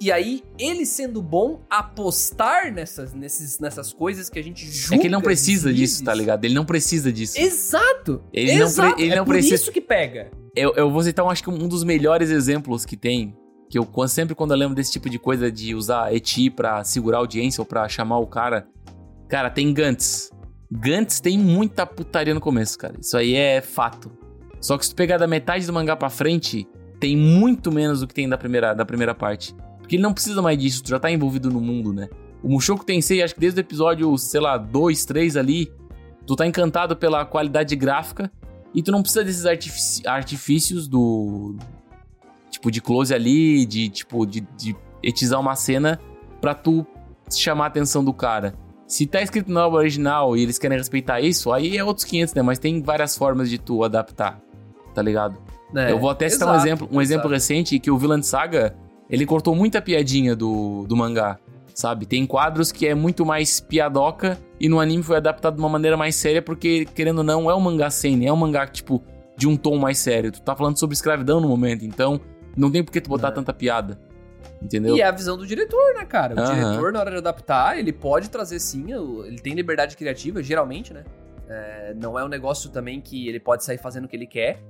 E aí, ele sendo bom, apostar nessas, nesses, nessas coisas que a gente julga... É que ele não precisa disso, tá ligado? Ele não precisa disso. Exato! Ele exato. não, pre ele é não por precisa... isso que pega. Eu, eu vou citar, um, acho que um dos melhores exemplos que tem, que eu sempre quando eu lembro desse tipo de coisa de usar eti pra segurar a audiência ou pra chamar o cara, cara, tem Gantz. Gantz tem muita putaria no começo, cara. Isso aí é fato. Só que se tu pegar da metade do mangá pra frente, tem muito menos do que tem da primeira, da primeira parte. Porque ele não precisa mais disso, tu já tá envolvido no mundo, né? O Mushoku Tensei, acho que desde o episódio, sei lá, 2, 3 ali, tu tá encantado pela qualidade gráfica e tu não precisa desses artifici artifícios do. Tipo, de close ali, de tipo, de, de etizar uma cena pra tu chamar a atenção do cara. Se tá escrito na obra original e eles querem respeitar isso, aí é outros 500, né? Mas tem várias formas de tu adaptar, tá ligado? É, Eu vou até citar um exato, exemplo, um exemplo exato. recente que o Villain Saga, ele cortou muita piadinha do, do mangá, sabe? Tem quadros que é muito mais piadoca e no anime foi adaptado de uma maneira mais séria porque, querendo ou não, é um mangá seinen, é um mangá, tipo, de um tom mais sério. Tu tá falando sobre escravidão no momento, então não tem por que tu botar É. tanta piada, entendeu? E é a visão do diretor, né, cara? O Aham. diretor, na hora de adaptar, ele pode trazer sim, ele tem liberdade criativa, geralmente, né? É, não é um negócio também que ele pode sair fazendo o que ele quer.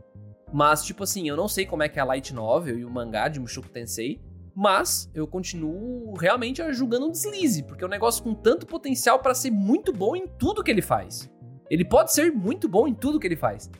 Mas, tipo assim, eu não sei como é que é a light novel e o mangá de Mushoku Tensei. Mas eu continuo realmente julgando um deslize, porque é um negócio com tanto potencial pra ser muito bom em tudo que ele faz. Ele pode ser muito bom em tudo que ele faz.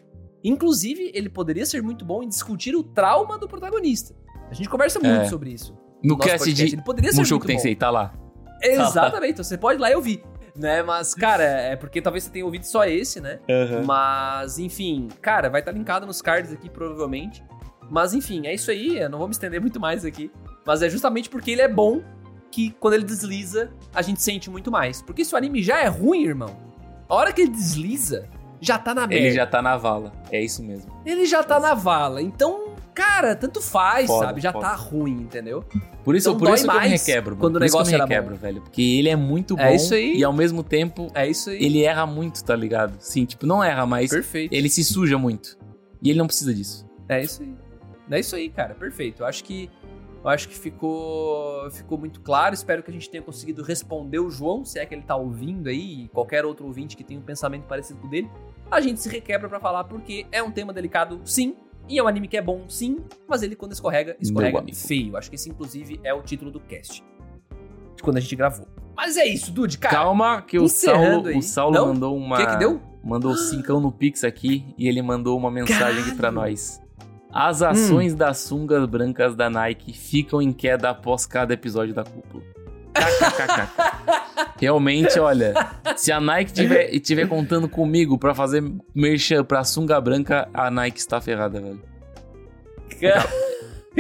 Inclusive, ele poderia ser muito bom em discutir o trauma do protagonista. A gente conversa muito É. sobre isso. no nosso cast podcast. de Ele poderia ser Mushoku muito bom. Tensei, tá lá. Exatamente, então você pode ir lá e ouvir. Né, mas, cara, é porque talvez você tenha ouvido só esse, né? Mas, enfim, cara, vai estar linkado nos cards aqui, provavelmente. Mas, enfim, é isso aí. Eu não vou me estender muito mais aqui. Mas é justamente porque ele é bom que quando ele desliza, a gente sente muito mais. Porque se o anime já é ruim, irmão, a hora que ele desliza, já tá na merda. Ele já tá na vala, é isso mesmo. Ele já tá na vala. Então, cara, tanto faz, Foda, sabe? Já foda. tá ruim, entendeu? Por isso, Então por isso que eu me mais requebro, mano. quando o que eu negócio me requebro, velho. Porque ele é muito bom É isso aí. e ao mesmo tempo É isso aí. ele erra muito, tá ligado? Sim, tipo, não erra, mas Perfeito. ele se suja muito. E ele não precisa disso. É isso aí. É isso aí, cara. Perfeito. Eu acho que eu acho que ficou ficou muito claro. Espero que a gente tenha conseguido responder o João, se é que ele tá ouvindo aí, e qualquer outro ouvinte que tenha um pensamento parecido com o dele. A gente se requebra pra falar porque é um tema delicado, sim. E é um anime que é bom, sim, mas ele quando escorrega, escorrega feio. Acho que esse, inclusive, é o título do cast. De quando a gente gravou. Mas é isso, Dude, cara. Calma, que o Saulo, aí. o Saulo Não? mandou uma. O que que deu? Mandou cincão no Pix aqui e ele mandou uma mensagem aqui pra Caralho. nós. As Hum. ações das sungas brancas da Nike ficam em queda após cada episódio da cúpula. KKKK. Realmente, olha, se a Nike tiver, tiver contando comigo pra fazer merchan pra sunga branca, a Nike está ferrada, velho.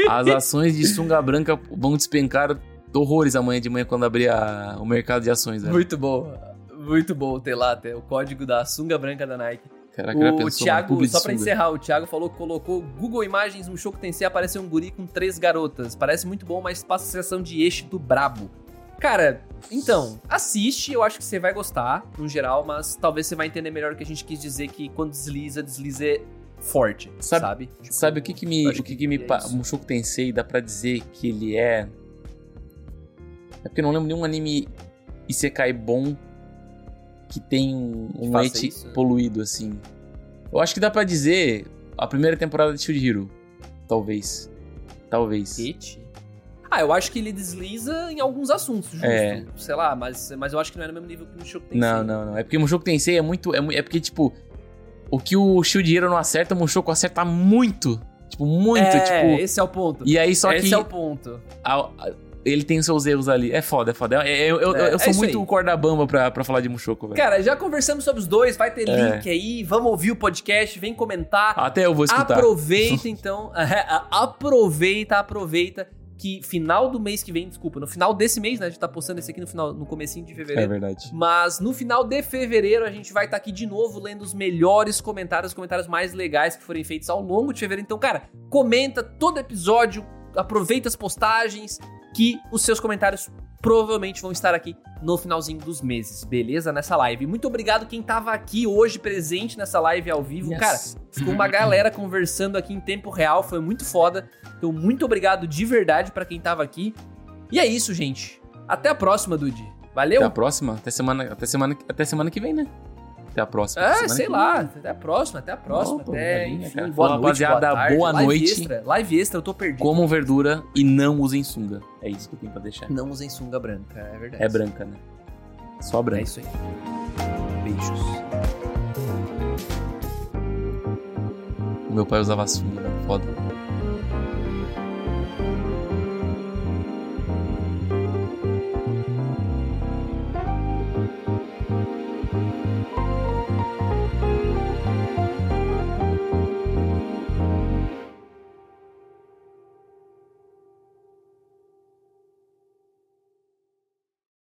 As ações de sunga branca vão despencar horrores amanhã de manhã quando abrir a- o mercado de ações, velho. Muito bom. Muito bom ter lá até o código da sunga branca da Nike. Caraca, O pensou, Thiago, só pra encerrar, o Thiago falou que colocou Google Imagens no show que tem apareceu um guri com três garotas. Parece muito bom, mas passa a sensação de eixo do brabo. Cara, então, assiste, eu acho que você vai gostar, no geral, mas talvez você vai entender melhor o que a gente quis dizer que quando desliza, desliza é forte, sabe? Sabe- Tipo, Sabe o que que me, o que que me é pa-. Mushoku Tensei dá pra dizer que ele é É porque eu não lembro nenhum anime Isekai bom que tem um, Que um né? poluído assim. Eu acho que dá pra dizer a primeira temporada de Shield Hero, talvez. Talvez. It? Ah, eu acho que ele desliza em alguns assuntos, justo. É. Sei lá, mas, mas eu acho que não é no mesmo nível que o Mushoku Tensei. Não, não, não. É porque Mushoku Tensei é muito é, é porque tipo o que o Shield não acerta, o Mushoku acerta muito. Tipo, muito, é, tipo. esse é o ponto. E aí só esse que é o ponto. a- a- ele tem seus erros ali. É foda, é foda. É- é- eu, eu, É, eu é sou isso muito aí. corda bamba pra, pra falar de Mushoku, velho. Cara, já conversamos sobre os dois, vai ter É. link aí, vamos ouvir o podcast, vem comentar. Até eu vou escutar. Aproveita então, aproveita, aproveita que final do mês que vem, desculpa, no final desse mês, né, a gente tá postando esse aqui no final, no comecinho de É fevereiro. verdade. Mas no final de fevereiro a gente vai estar aqui de novo lendo os melhores comentários, os comentários mais legais que forem feitos ao longo de fevereiro. Então, cara, comenta todo episódio, aproveita as postagens, que os seus comentários provavelmente vão estar aqui no finalzinho dos meses, beleza? Nessa live. Muito obrigado quem tava aqui hoje presente nessa live ao vivo. Yes. Cara, ficou uma galera conversando aqui em tempo real, foi muito foda. Então, muito obrigado de verdade pra quem tava aqui. E é isso, gente. Até a próxima, Dude. Valeu? Até a próxima. Até semana, até semana, até semana que vem, né? Até a próxima. É, sei lá. vem. Até a próxima, até a próxima. Opa, até, galinha, enfim, cara. boa noite, boa, tarde. boa live noite. Extra, live extra, eu tô perdido. Comam verdura e não usem sunga. É isso que eu tenho pra deixar. Não usem sunga branca, é verdade. É branca, né? Só É branca. isso aí. Beijos. O meu pai usava sunga, né? foda.